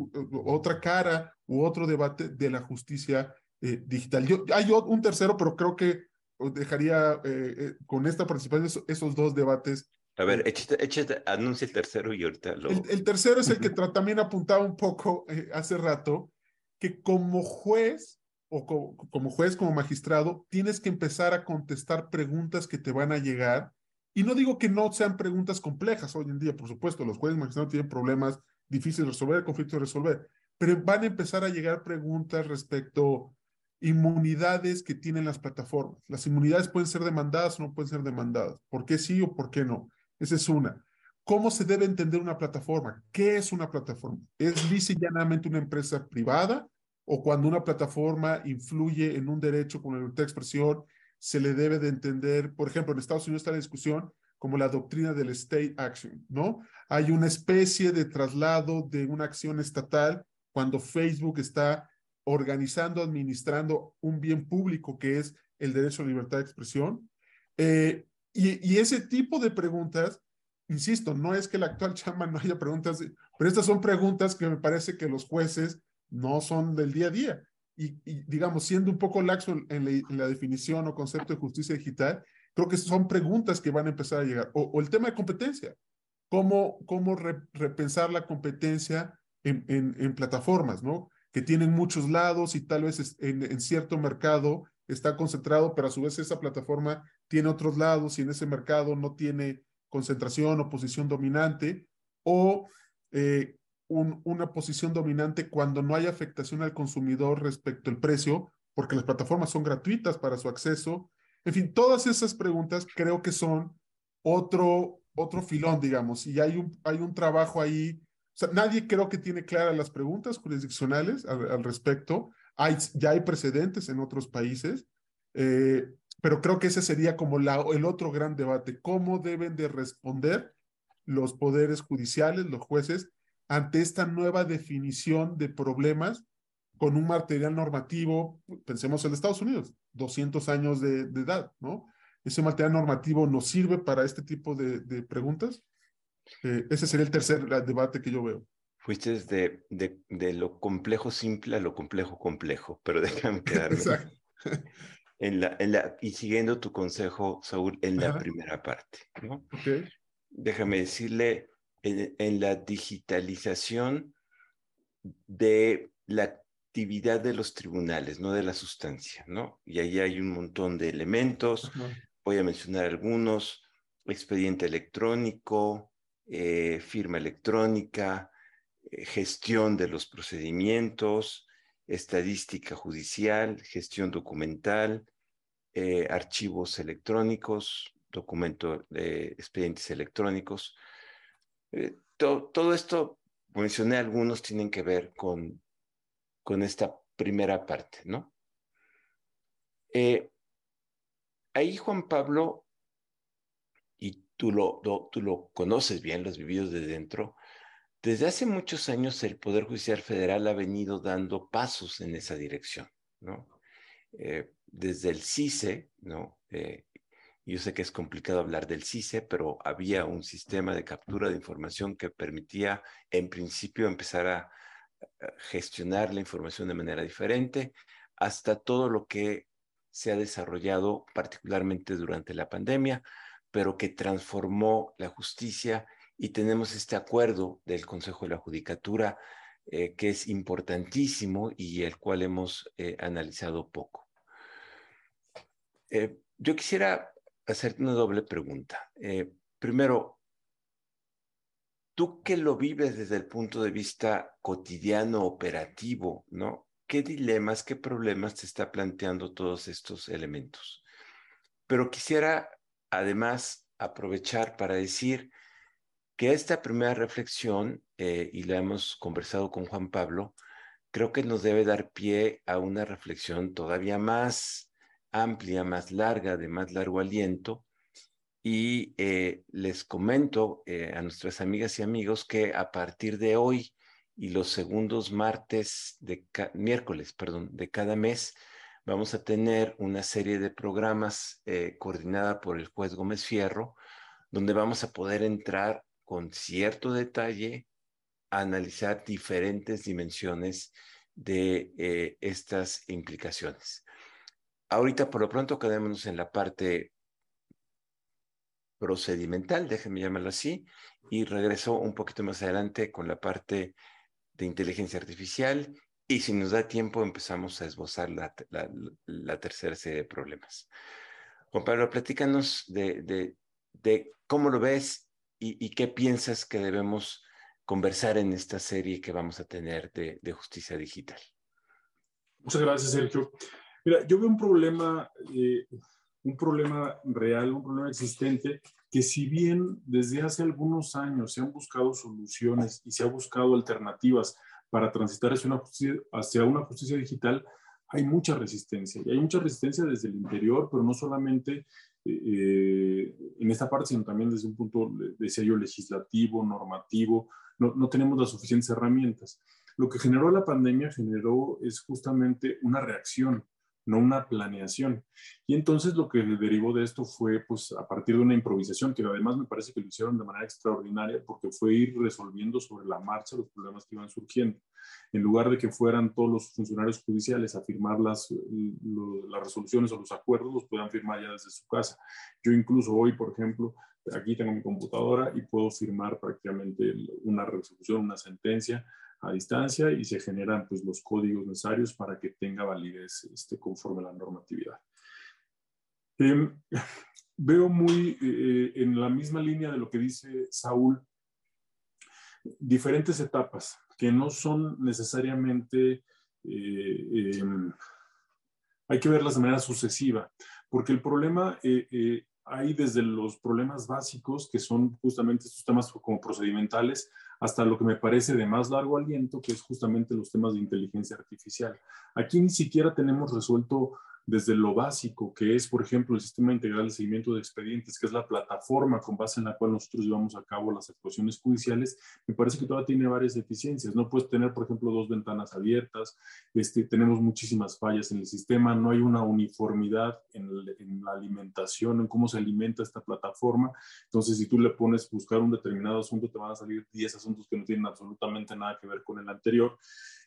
B: otra cara u otro debate de la justicia eh, digital. Yo, hay un tercero, pero creo que dejaría eh, eh, con esta participación esos dos debates
A: a ver, échate, anuncia el tercero y ahorita lo...
B: El, tercero es el que también apuntaba un poco eh, hace rato, que como juez o como juez, como magistrado, tienes que empezar a contestar preguntas que te van a llegar. Y no digo que no sean preguntas complejas hoy en día, por supuesto, los jueces magistrados tienen problemas difíciles de resolver, conflictos de resolver, pero van a empezar a llegar preguntas respecto inmunidades que tienen las plataformas. Las inmunidades pueden ser demandadas o no pueden ser demandadas. ¿Por qué sí o por qué no? Esa es una. ¿Cómo se debe entender una plataforma? ¿Qué es una plataforma? ¿Es lisa llanamente una empresa privada? ¿O cuando una plataforma influye en un derecho con la libertad de expresión, se le debe de entender, por ejemplo, en Estados Unidos está la discusión como la doctrina del state action, ¿no? Hay una especie de traslado de una acción estatal cuando Facebook está organizando, administrando un bien público que es el derecho a libertad de expresión. Eh, y, ese tipo de preguntas, insisto, no es que el actual (laughs) chama no haya preguntas, pero estas son preguntas que me parece que los jueces no son del día a día. Y, digamos, siendo un poco laxo en la, definición o concepto de justicia digital, creo que son preguntas que van a empezar a llegar. O, el tema de competencia. ¿Cómo, cómo repensar la competencia en, en, plataformas, ¿no? Que tienen muchos lados y tal vez en, en cierto mercado está concentrado, pero a su vez esa plataforma tiene otros lados y en ese mercado no tiene concentración o posición dominante, o eh, una posición dominante cuando no hay afectación al consumidor respecto al precio, porque las plataformas son gratuitas para su acceso. En fin, todas esas preguntas creo que son otro, otro filón, digamos, y hay un, hay un trabajo ahí. Nadie creo que tiene claras las preguntas jurisdiccionales al, respecto. Hay, ya hay precedentes en otros países, eh, pero creo que ese sería como la, el otro gran debate. ¿Cómo deben de responder los poderes judiciales, los jueces, ante esta nueva definición de problemas con un material normativo, pensemos en Estados Unidos, 200 años de, edad, ¿no? ¿Ese material normativo nos sirve para este tipo de, preguntas? Eh, ese sería el tercer debate que yo veo.
A: Fuiste de, de, lo complejo simple a lo complejo complejo, pero (laughs) déjame quedarme (laughs) en la, en la, y siguiendo tu consejo, Saúl, en la primera parte, ¿no? Okay. Déjame decirle, en, la digitalización de la actividad de los tribunales, no de la sustancia, ¿no? Y ahí hay un montón de elementos, voy a mencionar algunos, expediente electrónico, eh, firma electrónica, eh, gestión de los procedimientos, estadística judicial, gestión documental, eh, archivos electrónicos, documento, expedientes electrónicos, eh, todo esto, mencioné algunos, tienen que ver con, con esta primera parte, ¿no? Eh, ahí Juan Pablo, y tú lo, tú lo conoces bien, los vividos de dentro, desde hace muchos años el Poder Judicial Federal ha venido dando pasos en esa dirección, ¿no? Eh, desde el CICE, ¿no? Yo sé que es complicado hablar del CICE, pero había un sistema de captura de información que permitía, en principio, empezar a gestionar la información de manera diferente, hasta todo lo que se ha desarrollado particularmente durante la pandemia, pero que transformó la justicia y tenemos este acuerdo del Consejo de la Judicatura eh, que es importantísimo y el cual hemos eh, analizado poco. Eh, yo quisiera hacerte una doble pregunta. Eh, primero, tú que lo vives desde el punto de vista cotidiano, operativo, ¿no? ¿Qué dilemas, qué problemas te está planteando todos estos elementos? Pero quisiera además aprovechar para decir que esta primera reflexión, eh, y la hemos conversado con Juan Pablo, creo que nos debe dar pie a una reflexión todavía más amplia, más larga, de más largo aliento. Y eh, les comento eh, a nuestras amigas y amigos que a partir de hoy y los segundos martes de miércoles, perdón, de cada mes, vamos a tener una serie de programas eh, coordinada por el juez Gómez Fierro, donde vamos a poder entrar con cierto detalle a analizar diferentes dimensiones de estas implicaciones. Ahorita, por lo pronto, quedémonos en la parte procedimental, déjenme llamarlo así, y regreso un poquito más adelante con la parte de inteligencia artificial y si nos da tiempo empezamos a esbozar la, tercera serie de problemas. Juan Pablo, platícanos de, cómo lo ves y, qué piensas que debemos conversar en esta serie que vamos a tener de justicia digital.
C: Muchas gracias, Sergio. Mira, yo veo un problema, eh, un problema real, un problema existente, que si bien desde hace algunos años se han buscado soluciones y se ha buscado alternativas para transitar hacia una justicia, hacia una justicia digital, hay mucha resistencia. Y hay mucha resistencia desde el interior, pero no solamente eh, en esta parte, sino también desde un punto, decía yo, legislativo, normativo. No, no tenemos las suficientes herramientas. Lo que generó la pandemia generó es justamente una reacción no una planeación. Y entonces lo que derivó de esto fue, pues, a partir de una improvisación, que además me parece que lo hicieron de manera extraordinaria, porque fue ir resolviendo sobre la marcha los problemas que iban surgiendo. En lugar de que fueran todos los funcionarios judiciales a firmar las, las resoluciones o los acuerdos, los puedan firmar ya desde su casa. Yo incluso hoy, por ejemplo, aquí tengo mi computadora y puedo firmar prácticamente una resolución, una sentencia a distancia y se generan pues, los códigos necesarios para que tenga validez este, conforme a la normatividad. Em, (laughs) veo muy eh, en la misma línea de lo que dice Saúl, diferentes etapas que no son necesariamente, eh, em, hay que verlas de manera sucesiva, porque el problema eh, hay desde los problemas básicos, que son justamente estos temas como procedimentales, hasta lo que me parece de más largo aliento, que es justamente los temas de inteligencia artificial. Aquí ni siquiera tenemos resuelto desde lo básico, que es, por ejemplo, el Sistema Integral de Seguimiento de Expedientes, que es la plataforma con base en la cual nosotros llevamos a cabo las actuaciones judiciales, me parece que todavía tiene varias deficiencias. No puedes tener, por ejemplo, dos ventanas abiertas, este, tenemos muchísimas fallas en el sistema, no hay una uniformidad en, en la alimentación, en cómo se alimenta esta plataforma. Entonces, si tú le pones buscar un determinado asunto, te van a salir 10 asuntos que no tienen absolutamente nada que ver con el anterior.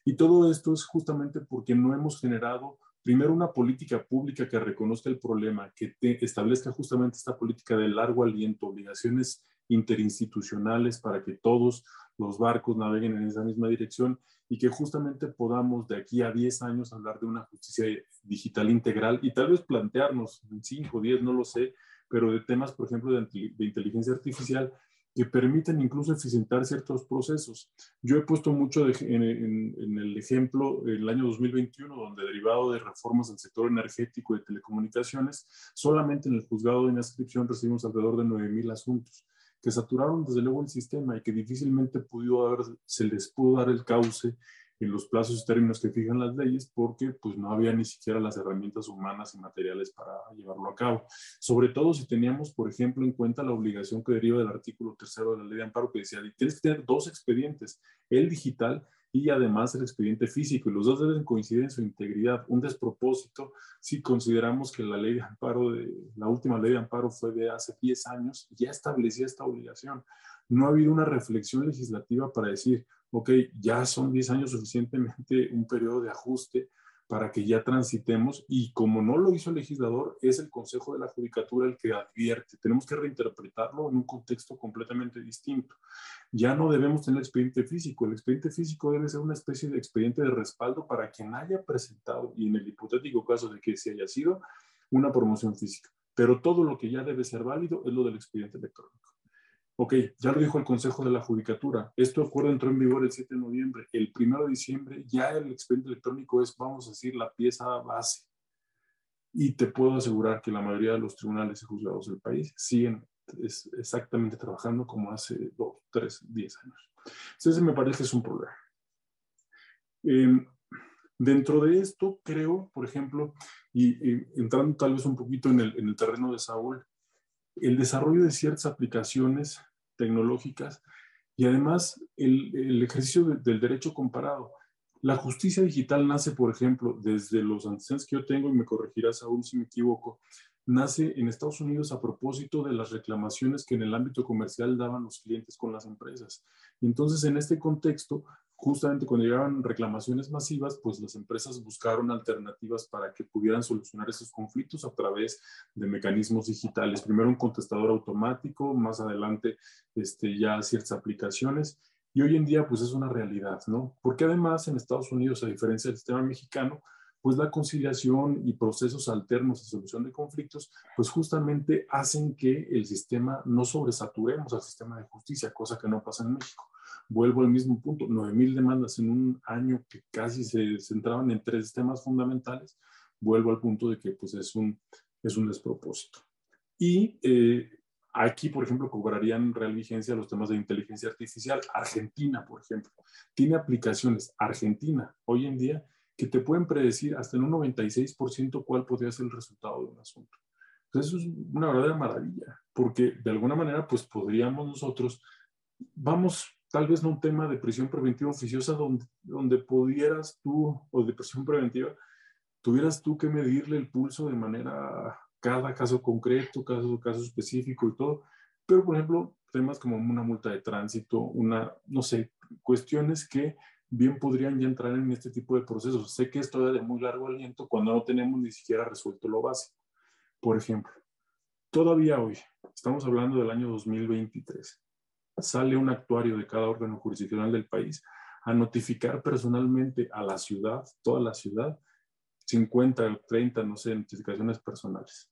C: Y todo esto es justamente porque no hemos generado primero una política pública que reconozca el problema, que establezca justamente esta política de largo aliento, obligaciones interinstitucionales para que todos los barcos naveguen en esa misma dirección y que justamente podamos de aquí a 10 años hablar de una justicia digital integral y tal vez plantearnos en 5 o 10, no lo sé, pero de temas, por ejemplo, de inteligencia artificial que permiten incluso eficientar ciertos procesos. Yo he puesto mucho en, el ejemplo el año 2021, donde derivado de reformas del sector energético y de telecomunicaciones, solamente en el juzgado de inscripción recibimos alrededor de 9.000 asuntos que saturaron desde luego el sistema y que difícilmente pudo haber, se les pudo dar el cauce en los plazos y términos que fijan las leyes porque pues no había ni siquiera las herramientas humanas y materiales para llevarlo a cabo. Sobre todo si teníamos, por ejemplo, en cuenta la obligación que deriva del artículo tercero de la ley de amparo que decía, tienes que tener dos expedientes, el digital y además el expediente físico, y los dos deben coincidir en su integridad. Un despropósito si consideramos que la ley de amparo, de, la última ley de amparo fue de hace 10 años, ya establecía esta obligación. No ha habido una reflexión legislativa para decir, ok, ya son 10 años suficientemente un periodo de ajuste para que ya transitemos y como no lo hizo el legislador, es el Consejo de la Judicatura el que advierte. Tenemos que reinterpretarlo en un contexto completamente distinto. Ya no debemos tener expediente físico. El expediente físico debe ser una especie de expediente de respaldo para quien haya presentado, y en el hipotético caso de que se haya sido, una promoción física. Pero todo lo que ya debe ser válido es lo del expediente electrónico. Ok, ya lo dijo el Consejo de la Judicatura. Este acuerdo entró en vigor el 7 de noviembre. El 1 de diciembre ya el expediente electrónico es, vamos a decir, la pieza base. Y te puedo asegurar que la mayoría de los tribunales y juzgados del país siguen exactamente trabajando como hace dos, tres, diez años. Entonces, me parece que es un problema. Em, dentro de esto, creo, por ejemplo, y, entrando tal vez un poquito en el, en el terreno de Saúl, el desarrollo de ciertas aplicaciones tecnológicas y además el, ejercicio del derecho comparado. La justicia digital nace, por ejemplo, desde los antecedentes que yo tengo, y me corregirás aún si me equivoco, nace en Estados Unidos a propósito de las reclamaciones que en el ámbito comercial daban los clientes con las empresas. Entonces, en este contexto, justamente cuando llegaban reclamaciones masivas, pues las empresas buscaron alternativas para que pudieran solucionar esos conflictos a través de mecanismos digitales. Primero un contestador automático, más adelante este, ya ciertas aplicaciones. Y hoy en día, pues es una realidad, ¿no? Porque además en Estados Unidos, a diferencia del sistema mexicano, pues la conciliación y procesos alternos de solución de conflictos, pues justamente hacen que el sistema no sobresaturemos al sistema de justicia, cosa que no pasa en México vuelvo al mismo punto, 9.000 demandas en un año que casi se centraban en tres temas fundamentales, vuelvo al punto de que pues es un, es un despropósito. Y eh, aquí, por ejemplo, cobrarían real vigencia los temas de inteligencia artificial. Argentina, por ejemplo, tiene aplicaciones, Argentina, hoy en día, que te pueden predecir hasta en un 96% cuál podría ser el resultado de un asunto. Entonces, eso es una verdadera maravilla, porque de alguna manera, pues podríamos nosotros, vamos tal vez no un tema de prisión preventiva oficiosa donde, donde pudieras tú, o de prisión preventiva, tuvieras tú que medirle el pulso de manera, cada caso concreto, caso, caso específico y todo, pero por ejemplo, temas como una multa de tránsito, una, no sé, cuestiones que bien podrían ya entrar en este tipo de procesos. Sé que es todavía de muy largo aliento cuando no tenemos ni siquiera resuelto lo básico. Por ejemplo, todavía hoy, estamos hablando del año 2023, sale un actuario de cada órgano jurisdiccional del país a notificar personalmente a la ciudad, toda la ciudad, 50 o 30, no sé, notificaciones personales.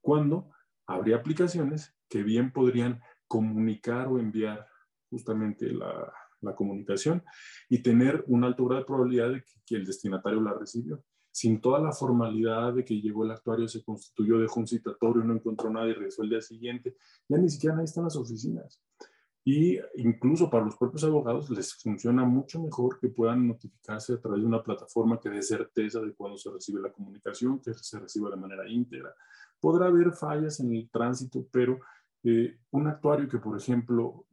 C: Cuando habría aplicaciones que bien podrían comunicar o enviar justamente la, comunicación y tener una alta grado de probabilidad de que, el destinatario la recibió. Sin toda la formalidad de que llegó el actuario, se constituyó, dejó un citatorio, no encontró nada y regresó el día siguiente. Ya ni siquiera nadie está en las oficinas. Y incluso para los propios abogados les funciona mucho mejor que puedan notificarse a través de una plataforma que dé certeza de cuándo se recibe la comunicación, que se reciba de manera íntegra. Podrá haber fallas en el tránsito, pero eh, un actuario que, por ejemplo,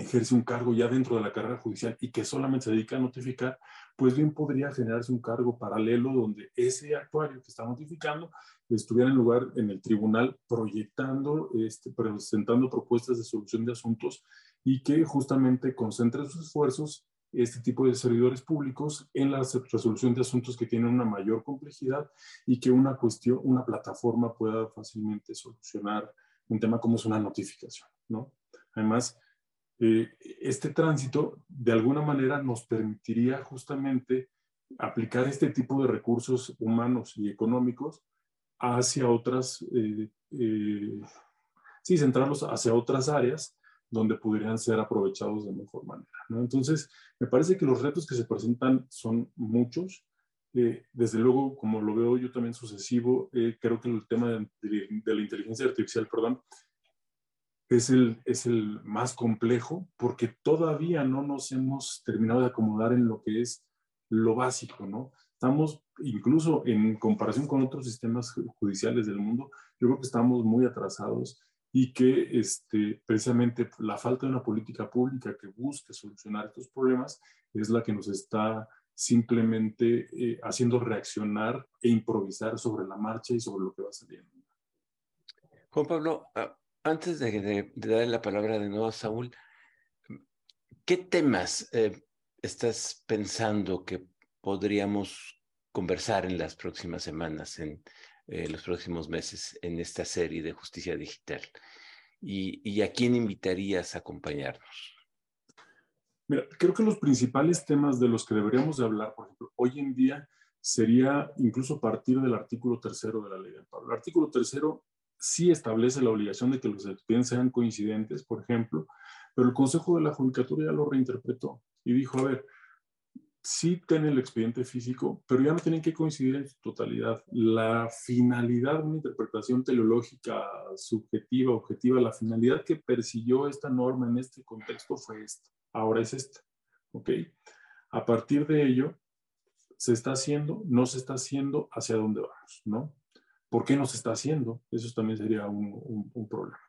C: ejerce un cargo ya dentro de la carrera judicial y que solamente se dedica a notificar, pues bien podría generarse un cargo paralelo donde ese actuario que está notificando estuviera en lugar en el tribunal proyectando, este, presentando propuestas de solución de asuntos y que justamente concentre sus esfuerzos este tipo de servidores públicos en la resolución de asuntos que tienen una mayor complejidad y que una cuestión, una plataforma pueda fácilmente solucionar un tema como es una notificación, ¿no? Además, eh, este tránsito de alguna manera nos permitiría justamente aplicar este tipo de recursos humanos y económicos hacia otras, eh, eh, sí, centrarlos hacia otras áreas donde podrían ser aprovechados de mejor manera. ¿no? Entonces, me parece que los retos que se presentan son muchos. desde luego, como lo veo yo también sucesivo, creo que el tema de, de, la inteligencia artificial, perdón, es el, es el más complejo porque todavía no nos hemos terminado de acomodar en lo que es lo básico, ¿no? Estamos, incluso en comparación con otros sistemas judiciales del mundo, yo creo que estamos muy atrasados y que este, precisamente la falta de una política pública que busque solucionar estos problemas es la que nos está simplemente eh, haciendo reaccionar e improvisar sobre la marcha y sobre lo que va saliendo.
A: Juan Pablo, ah, antes de, darle la palabra de nuevo a Saúl, ¿qué temas eh, estás pensando que podríamos conversar en las próximas semanas, en eh, los próximos meses, en esta serie de justicia digital? ¿Y, a quién invitarías a acompañarnos?
C: Creo que los principales temas de los que deberíamos de hablar, por ejemplo, hoy en día sería incluso partir del artículo tercero de la ley del Pablo. El artículo tercero sí establece la obligación de que los expedientes sean coincidentes, por ejemplo, pero el Consejo de la Judicatura ya lo reinterpretó y dijo, a ver, sí tiene el expediente físico, pero ya no tienen que coincidir en su totalidad. La finalidad una interpretación teleológica subjetiva, objetiva, la finalidad que persiguió esta norma en este contexto fue esta. Ahora es esta. ¿Ok? A partir de ello, se está haciendo, no se está haciendo, hacia dónde vamos, ¿no? ¿Por qué no se está haciendo? Eso también sería un, problema.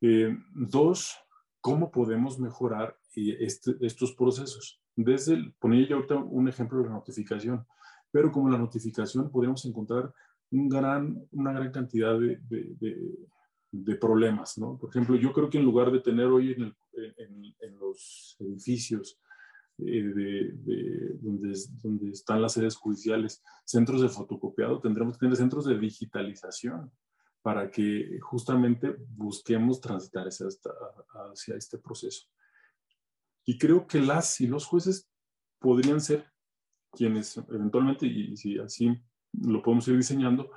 C: Eh, dos, ¿cómo podemos mejorar este, estos procesos? Desde el, ponía yo ahorita un ejemplo de la notificación, pero como la notificación podemos encontrar una gran cantidad de, problemas, ¿no? Por ejemplo, yo creo que en lugar de tener hoy en, los edificios eh, de, donde, están las sedes judiciales, centros de fotocopiado, tendremos que tener centros de digitalización para que justamente busquemos transitar hacia este proceso. Y creo que las y los jueces podrían ser quienes eventualmente, y si así lo podemos ir diseñando,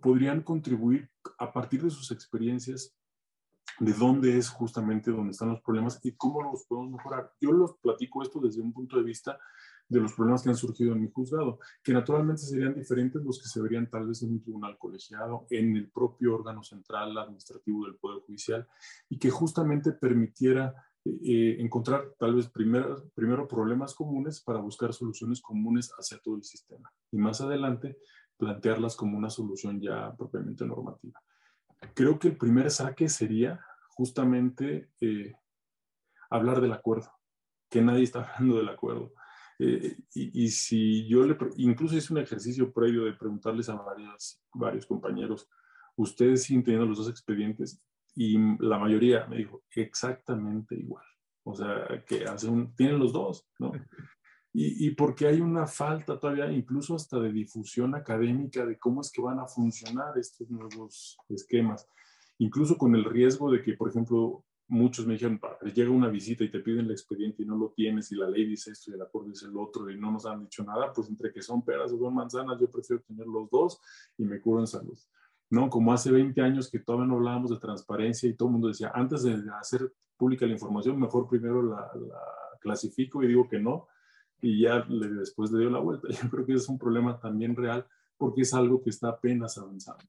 C: podrían contribuir a partir de sus experiencias de dónde es justamente donde están los problemas y cómo los podemos mejorar. Yo los platico esto desde un punto de vista de los problemas que han surgido en mi juzgado, que naturalmente serían diferentes los que se verían tal vez en un tribunal colegiado, en el propio órgano central administrativo del Poder Judicial, y que justamente permitiera eh, encontrar tal vez primero, primero problemas comunes para buscar soluciones comunes hacia todo el sistema, y más adelante plantearlas como una solución ya propiamente normativa. Creo que el primer saque sería justamente eh, hablar del acuerdo, que nadie está (laughs) hablando del acuerdo. Eh, y, si yo le, incluso hice un ejercicio previo de preguntarles a varios compañeros, ustedes siguen teniendo los dos expedientes y la mayoría me dijo exactamente igual. O sea, que hacen, tienen los dos, ¿no? (laughs) Y, y, porque hay una falta todavía, incluso hasta de difusión académica de cómo es que van a funcionar estos nuevos esquemas. Incluso con el riesgo de que, por ejemplo, muchos me dijeron, llega una visita y te piden el expediente y no lo tienes y la ley dice esto y el acuerdo dice el otro y no nos han dicho nada, pues entre que son peras o son manzanas, yo prefiero tener los dos y me curo en salud. ¿No? Como hace 20 años que todavía no hablábamos de transparencia y todo el mundo decía, antes de hacer pública la información, mejor primero la, clasifico y digo que no, y ya después le dio la vuelta. (laughs) Yo creo que es un problema también real porque es algo que está apenas avanzando.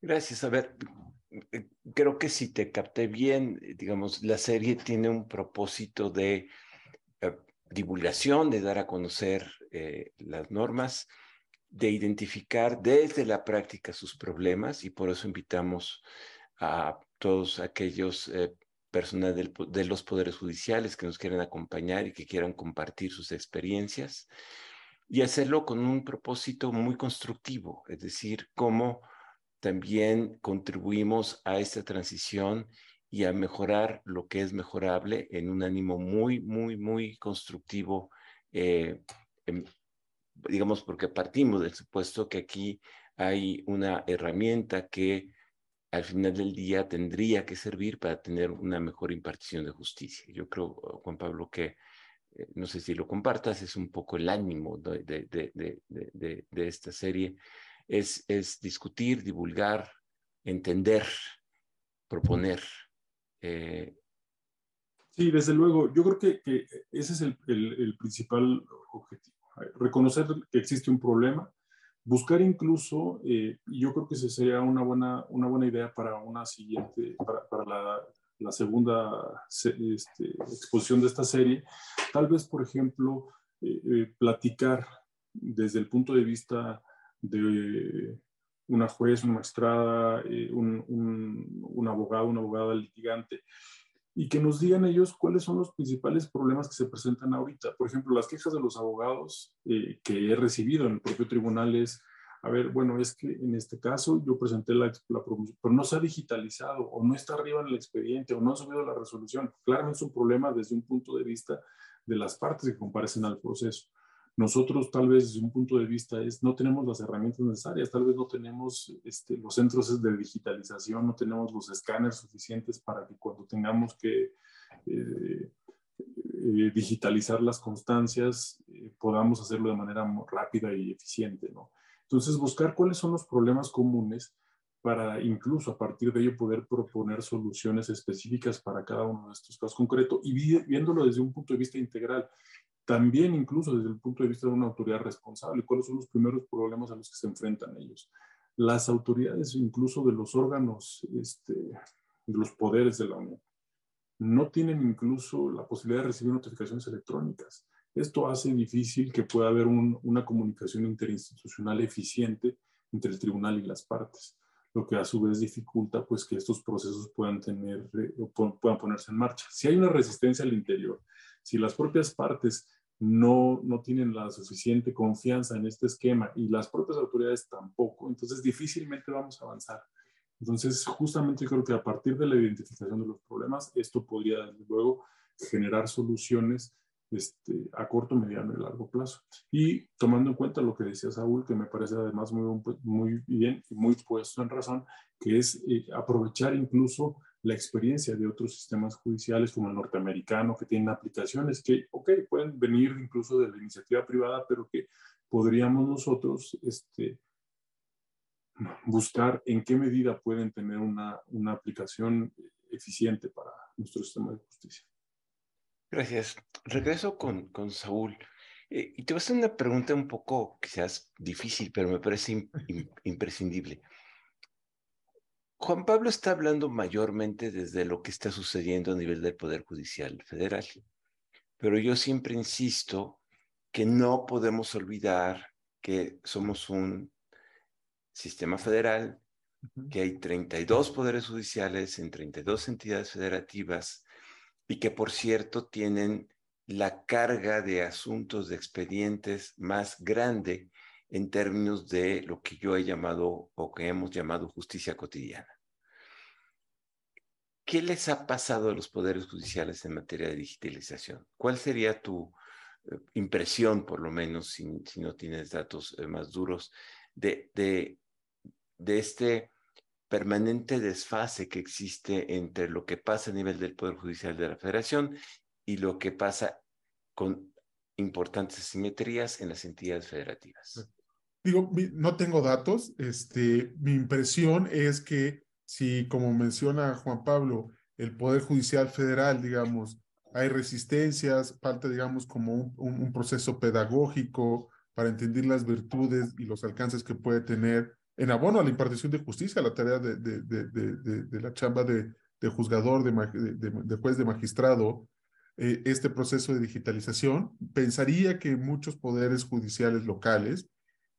A: Gracias. A ver, eh, creo que si te capté bien, digamos, la serie tiene un propósito de eh, divulgación, de dar a conocer eh, las normas, de identificar desde la práctica sus problemas y por eso invitamos a todos aquellos eh, personas de los poderes judiciales que nos quieran acompañar y que quieran compartir sus experiencias y hacerlo con un propósito muy constructivo, es decir, cómo también contribuimos a esta transición y a mejorar lo que es mejorable en un ánimo muy, muy, muy constructivo eh, digamos, porque partimos del supuesto que aquí hay una herramienta que al final del día tendría que servir para tener una mejor impartición de justicia. Yo creo, Juan Pablo, que eh, no sé si lo compartas, es un poco el ánimo de, de, de, esta serie, es, es, discutir, divulgar, entender, proponer.
C: Eh. sí, desde luego, yo creo que, ese es el, el principal objetivo reconocer que existe un problema, buscar incluso, eh, yo creo que esa sería una buena, una buena idea para una siguiente, para, para la, segunda este, exposición de esta serie, tal vez, por ejemplo, eh, eh, platicar desde el punto de vista de una juez, una magistrada, un, un, un abogado, una abogada litigante, y que nos digan ellos cuáles son los principales problemas que se presentan ahorita. Por ejemplo, las quejas de los abogados eh, que he recibido en el propio tribunal es, a ver, bueno, es que en este caso yo presenté la, la pero no se ha digitalizado o no está arriba en el expediente o no ha subido la resolución. Claramente es un problema desde un punto de vista de las partes que comparecen al proceso. Nosotros tal vez desde un punto de vista es, no tenemos las herramientas necesarias, tal vez no tenemos este, los centros de digitalización, no tenemos los escáneres suficientes para que cuando tengamos que eh, eh, digitalizar las constancias eh, podamos hacerlo de manera rápida y eficiente. ¿no? Entonces, buscar cuáles son los problemas comunes para incluso a partir de ello poder proponer soluciones específicas para cada uno de estos casos concretos y viéndolo desde un punto de vista integral también incluso desde el punto de vista de una autoridad responsable, cuáles son los primeros problemas a los que se enfrentan ellos. Las autoridades, incluso de los órganos, este, de los poderes de la Unión, no tienen incluso la posibilidad de recibir notificaciones electrónicas. Esto hace difícil que pueda haber una comunicación interinstitucional eficiente entre el tribunal y las partes, lo que a su vez dificulta pues que estos procesos puedan tener eh, puedan ponerse en marcha. Si hay una resistencia al interior, si las propias partes no, no tienen la suficiente confianza en este esquema y las propias autoridades tampoco, entonces difícilmente vamos a avanzar. Entonces, justamente creo que a partir de la identificación de los problemas, esto podría, luego, generar soluciones este, a corto, mediano y largo plazo. Y tomando en cuenta lo que decía Saúl, que me parece además muy, muy bien y muy puesto en razón, que es eh, aprovechar incluso la experiencia de otros sistemas judiciales como el norteamericano, que tienen aplicaciones que, ok, pueden venir incluso de la iniciativa privada, pero que podríamos nosotros este, buscar en qué medida pueden tener una, una aplicación eficiente para nuestro sistema de justicia.
A: Gracias. Regreso con, con Saúl. Eh, y te voy a hacer una pregunta un poco quizás difícil, pero me parece imprescindible. Juan Pablo está hablando mayormente desde lo que está sucediendo a nivel del Poder Judicial Federal, pero yo siempre insisto que no podemos olvidar que somos un sistema federal, que hay 32 poderes judiciales en 32 entidades federativas y que por cierto tienen la carga de asuntos, de expedientes más grande en términos de lo que yo he llamado o que hemos llamado justicia cotidiana. ¿Qué les ha pasado a los poderes judiciales en materia de digitalización? ¿Cuál sería tu eh, impresión, por lo menos, si, no tienes datos eh, más duros, de, de, de este permanente desfase que existe entre lo que pasa a nivel del Poder Judicial de la Federación y lo que pasa con importantes simetrías en las entidades federativas.
B: Digo, no tengo datos. Este, mi impresión es que si, como menciona Juan Pablo, el Poder Judicial Federal, digamos, hay resistencias, falta, digamos, como un, proceso pedagógico para entender las virtudes y los alcances que puede tener en abono a la impartición de justicia, la tarea de, de, de, de la chamba de, juzgador, de, juez, de magistrado, eh, este proceso de digitalización. Pensaría que en muchos poderes judiciales locales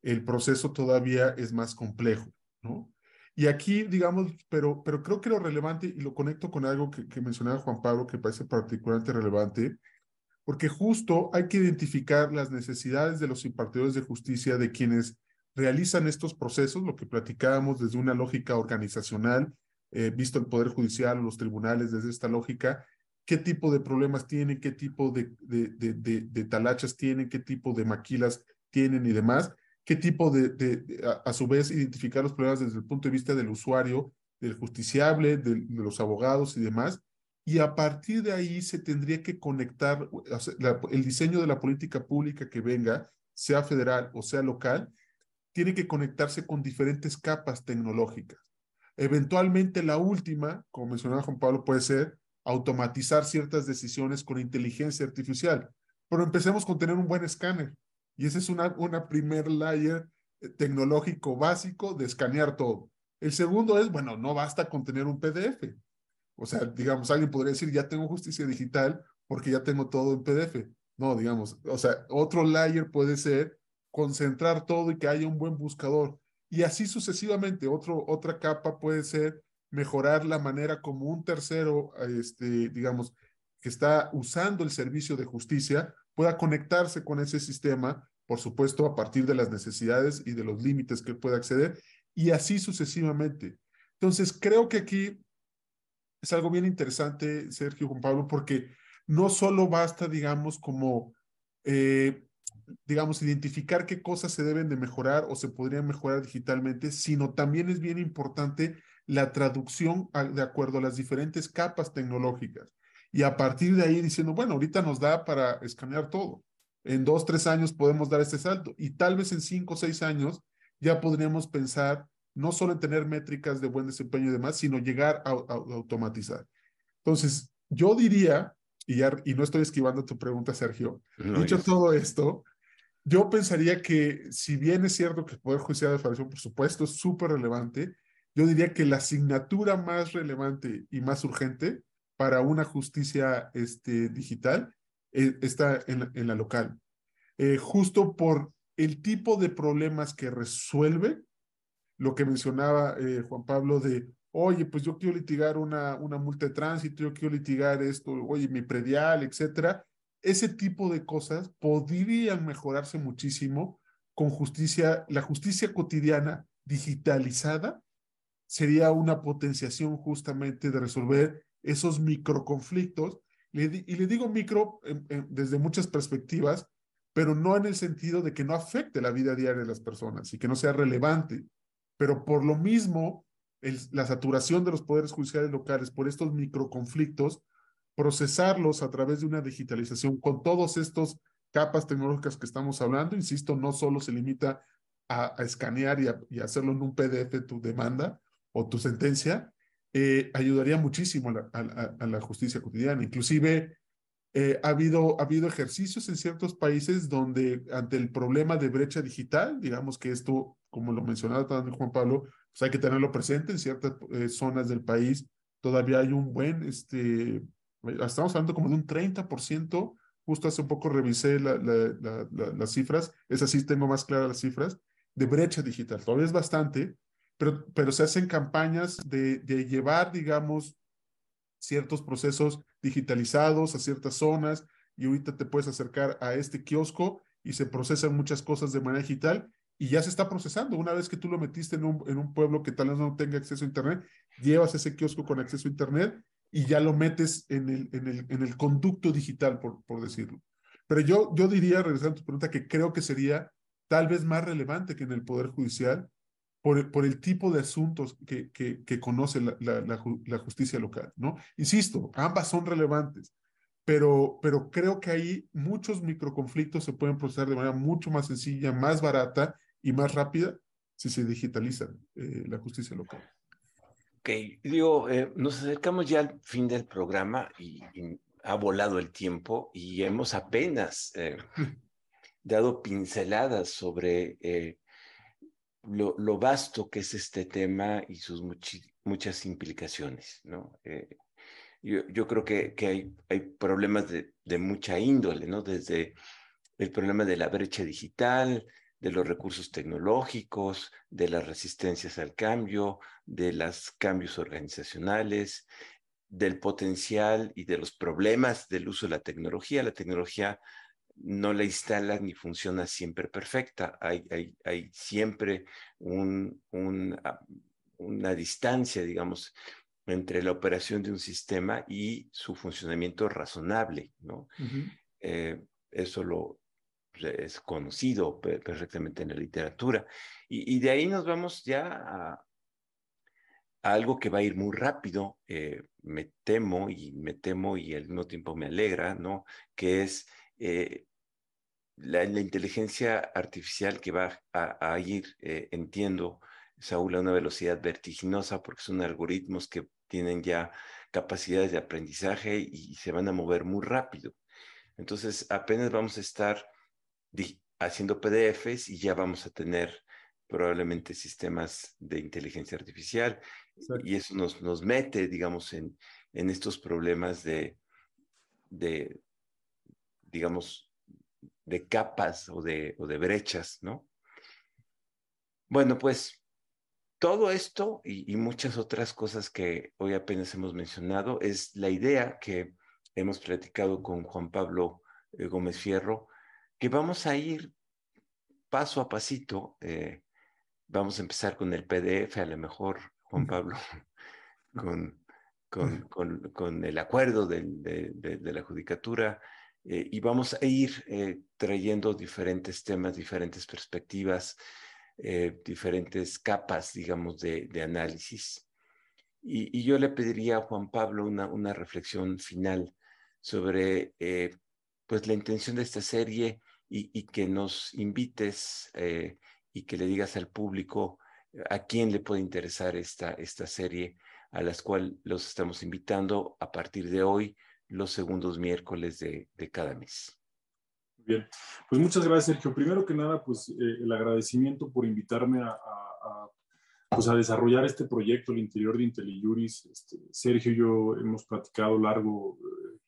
B: el proceso todavía es más complejo, ¿no? Y aquí, digamos, pero, pero creo que lo relevante, y lo conecto con algo que, que mencionaba Juan Pablo, que parece particularmente relevante, porque justo hay que identificar las necesidades de los impartidores de justicia, de quienes realizan estos procesos, lo que platicábamos desde una lógica organizacional, eh, visto el Poder Judicial, los tribunales, desde esta lógica, qué tipo de problemas tienen, qué tipo de, de, de, de talachas tienen, qué tipo de maquilas tienen y demás, qué tipo de, a, su vez, identificar los problemas desde el punto de vista del usuario, del justiciable, de, los abogados y demás. Y a partir de ahí se tendría que conectar el diseño de la política pública que venga, sea federal o sea local, tiene que conectarse con diferentes capas tecnológicas. Eventualmente la última, como mencionaba Juan Pablo, puede ser automatizar ciertas decisiones con inteligencia artificial. Pero empecemos con tener un buen escáner. Y ese es una, una primer layer eh, tecnológico básico de escanear todo. El segundo es, bueno, no basta con tener un PDF. O sea, digamos, alguien podría decir, ya tengo justicia digital porque ya tengo todo en PDF. No, digamos, o sea, otro layer puede ser concentrar todo y que haya un buen buscador. Y así sucesivamente. Otro, otra capa puede ser mejorar la manera como un tercero, este, digamos, que está usando el servicio de justicia, pueda conectarse con ese sistema, por supuesto, a partir de las necesidades y de los límites que pueda acceder, y así sucesivamente. Entonces, creo que aquí es algo bien interesante, Sergio Juan Pablo, porque no solo basta, digamos, como eh, digamos, identificar qué cosas se deben de mejorar o se podrían mejorar digitalmente, sino también es bien importante la traducción de acuerdo a las diferentes capas tecnológicas. Y a partir de ahí diciendo, bueno, ahorita nos da para escanear todo. En dos, tres años podemos dar este salto y tal vez en cinco o seis años ya podríamos pensar no solo en tener métricas de buen desempeño y demás, sino llegar a, automatizar. Entonces, yo diría, y, y no estoy esquivando tu pregunta, Sergio, dicho todo esto, yo pensaría que, si bien es cierto que el Poder Judicial de Federación, por supuesto, es súper relevante, yo diría que la asignatura más relevante y más urgente para una justicia este, digital eh, está en la, local. Eh, justo por el tipo de problemas que resuelve, lo que mencionaba eh, Juan Pablo de, oye, pues yo quiero litigar una, una multa de tránsito, yo quiero litigar esto, oye, mi predial, etcétera ese tipo de cosas podrían mejorarse muchísimo con justicia, la justicia cotidiana digitalizada sería una potenciación justamente de resolver esos microconflictos. y le digo micro desde muchas perspectivas, pero no en el sentido de que no afecte la vida diaria de las personas y que no sea relevante. Pero por lo mismo, la saturación de los poderes judiciales locales por estos microconflictos procesarlos a través de una digitalización con todos estos capas tecnológicas que estamos hablando. Insisto, no solo se limita a, escanear y, hacerlo en un PDF tu demanda o tu sentencia, eh, ayudaría muchísimo a la, justicia cotidiana. Inclusive eh, ha, habido, ha habido ejercicios en ciertos países donde ante el problema de brecha digital, digamos que esto, como lo mencionaba también Juan Pablo, pues hay que tenerlo presente en ciertas eh, zonas del país. Todavía hay un buen este, Estamos hablando como de un 30%. Justo hace un poco revisé las cifras. Esas sí tengo más claras las cifras de brecha digital. Todavía es bastante, pero, pero se hacen campañas de, llevar, digamos, ciertos procesos digitalizados a ciertas zonas, y ahorita te puedes acercar a este kiosco y se procesan muchas cosas de manera digital y ya se está procesando. Una vez que tú lo metiste en un, en un pueblo que tal vez no tenga acceso a Internet, llevas ese kiosco con acceso a Internet y ya lo metes en el, en el, en el conducto digital, por, por decirlo. Pero yo, yo diría, regresando a tu pregunta, que creo que sería tal vez más relevante que en el Poder Judicial por el, por el tipo de asuntos que, que, que conoce la, la, la, justicia local, ¿no? Insisto, ambas son relevantes, pero, pero creo que ahí muchos microconflictos se pueden procesar de manera mucho más sencilla, más barata y más rápida si se digitaliza eh, la justicia local.
A: Ok, digo, eh, nos acercamos ya al fin del programa y, ha volado el tiempo y hemos apenas eh, (laughs) dado pinceladas sobre lo, vasto que es este tema y sus muchas implicaciones, ¿no? Yo, yo, creo que, hay problemas de, de, mucha índole, ¿no? Desde el problema de la brecha digital, de los recursos tecnológicos, de las resistencias al cambio, de los cambios organizacionales, del potencial y de los problemas del uso de la tecnología. La tecnología no la instala ni funciona siempre perfecta. Hay, hay, hay siempre un, un, ah, una distancia, digamos, entre la operación de un sistema y su funcionamiento razonable, ¿no? eh, eso lo, es conocido perfectamente en la literatura. Y, de ahí nos vamos ya a, algo que va a ir muy rápido, eh, me temo y me temo y al mismo tiempo me alegra, ¿no? Que es eh, la, inteligencia artificial que va a, ir, eh, entiendo, Saúl, a una velocidad vertiginosa porque son algoritmos que tienen ya capacidades de aprendizaje y se van a mover muy rápido. Entonces, apenas vamos a estar haciendo PDFs y ya vamos a tener probablemente sistemas de inteligencia artificial y eso nos, nos mete, digamos, en, en estos problemas de, de, digamos, de capas o de, o de brechas, ¿no? Bueno, pues todo esto y, y, muchas otras cosas que hoy apenas hemos mencionado es la idea que hemos platicado con Juan Pablo eh, Gómez Fierro que vamos a ir paso a pasito. Eh, vamos a empezar con el PDF, a lo mejor, Juan Pablo, (laughs) con, con, con, el acuerdo de, de, la judicatura, eh, y vamos a ir eh, trayendo diferentes temas, diferentes perspectivas, diferentes capas, digamos, de, análisis. Y, y, yo le pediría a Juan Pablo una, una reflexión final sobre pues la intención de esta serie y, que nos invites eh, y que le digas al público eh, a quién le puede interesar esta, esta serie a las cuales los estamos invitando a partir de hoy, los segundos miércoles de, de cada mes.
C: Bien, pues muchas gracias, Sergio. Primero que nada, pues eh, el agradecimiento por invitarme a, a, pues a desarrollar este proyecto, el interior de IntelliJuris. Este, Sergio y yo hemos platicado largo,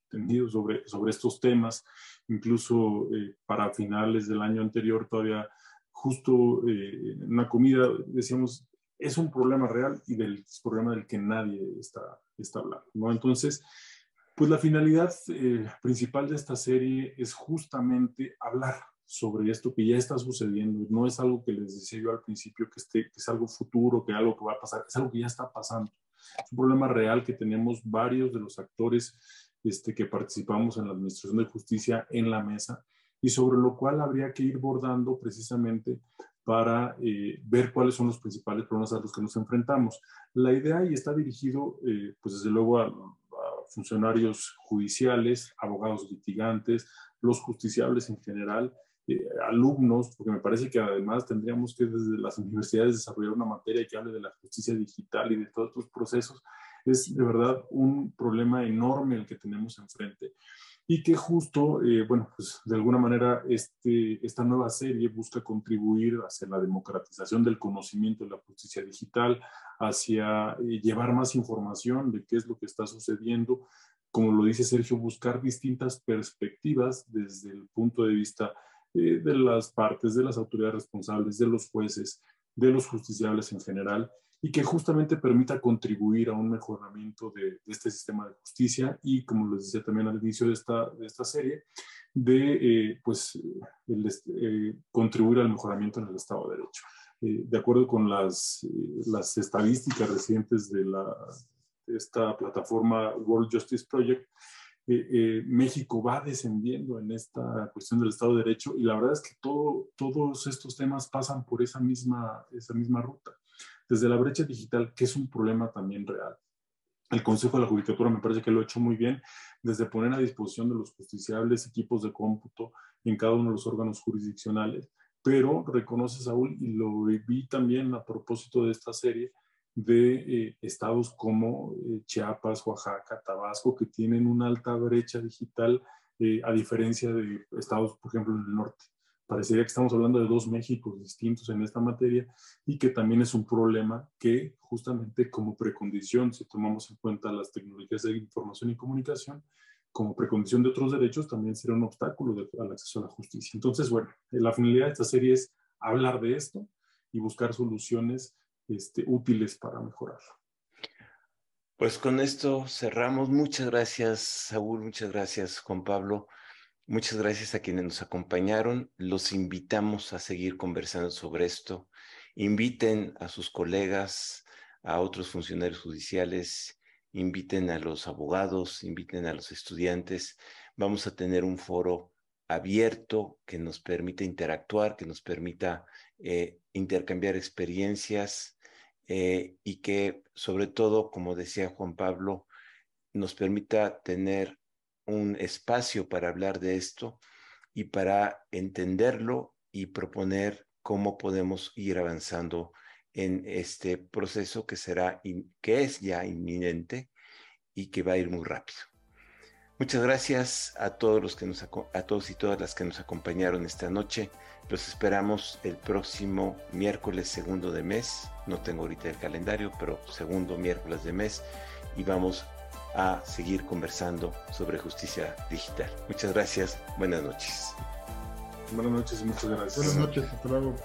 C: tendido sobre, sobre estos temas incluso eh, para finales del año anterior, todavía justo eh, en una comida decíamos, es un problema real y del problema del que nadie está, está hablando, ¿no? Entonces, pues la finalidad eh, principal de esta serie es justamente hablar sobre esto que ya está sucediendo. No es algo que les decía yo al principio, que, esté, que es algo futuro, que algo que va a pasar, es algo que ya está pasando. Es un problema real que tenemos varios de los actores este, que participamos en la Administración de Justicia en la mesa y sobre lo cual habría que ir bordando precisamente para eh, ver cuáles son los principales problemas a los que nos enfrentamos. La idea y está dirigido, eh, pues desde luego a, funcionarios judiciales, abogados litigantes, los justiciables en general, eh, alumnos, porque me parece que además tendríamos que desde las universidades desarrollar una materia que hable de la justicia digital y de todos estos procesos. Es de verdad un problema enorme el que tenemos enfrente y que justo, eh, bueno, pues de alguna manera este, esta nueva serie busca contribuir hacia la democratización del conocimiento de la justicia digital, hacia eh, llevar más información de qué es lo que está sucediendo, como lo dice Sergio, buscar distintas perspectivas desde el punto de vista eh, de las partes, de las autoridades responsables, de los jueces, de los justiciables en general, y que justamente permita contribuir a un mejoramiento de, este sistema de justicia y, como les decía también al inicio de esta, de esta serie, de eh, pues, eh, contribuir al mejoramiento en el Estado de Derecho. Eh, de acuerdo con las, las estadísticas recientes de, la, de esta plataforma World Justice Project, México va descendiendo en esta cuestión del Estado de Derecho y la verdad es que todo, todos estos temas pasan por esa misma, esa misma ruta desde la brecha digital, que es un problema también real. El Consejo de la Judicatura me parece que lo ha hecho muy bien, desde poner a disposición de los justiciables equipos de cómputo en cada uno de los órganos jurisdiccionales, pero reconoce Saúl, y lo vi también a propósito de esta serie, de eh, estados como eh, Chiapas, Oaxaca, Tabasco, que tienen una alta brecha digital, eh, a diferencia de estados, por ejemplo, en el norte. Parecería que estamos hablando de dos Méxicos distintos en esta materia y que también es un problema que justamente como precondición, si tomamos en cuenta las tecnologías de información y comunicación, como precondición de otros derechos, también será un obstáculo al acceso a la justicia. Entonces, bueno, la finalidad de esta serie es hablar de esto y buscar soluciones este, útiles para mejorarlo.
A: Pues con esto cerramos. Muchas gracias, Saúl. Muchas gracias, Juan Pablo. Muchas gracias a quienes nos acompañaron. Los invitamos a seguir conversando sobre esto. Inviten a sus colegas, a otros funcionarios judiciales, inviten a los abogados, inviten a los estudiantes. Vamos a tener un foro abierto que nos permita interactuar, que nos permita eh, intercambiar experiencias eh, y que sobre todo, como decía Juan Pablo, nos permita tener un espacio para hablar de esto y para entenderlo y proponer cómo podemos ir avanzando en este proceso que será que es ya inminente y que va a ir muy rápido. Muchas gracias a todos los que nos a todos y todas las que nos acompañaron esta noche. Los esperamos el próximo miércoles segundo de mes. No tengo ahorita el calendario, pero segundo miércoles de mes y vamos a seguir conversando sobre justicia digital. Muchas gracias, buenas noches.
C: Buenas noches y muchas gracias.
B: Buenas noches, hasta luego.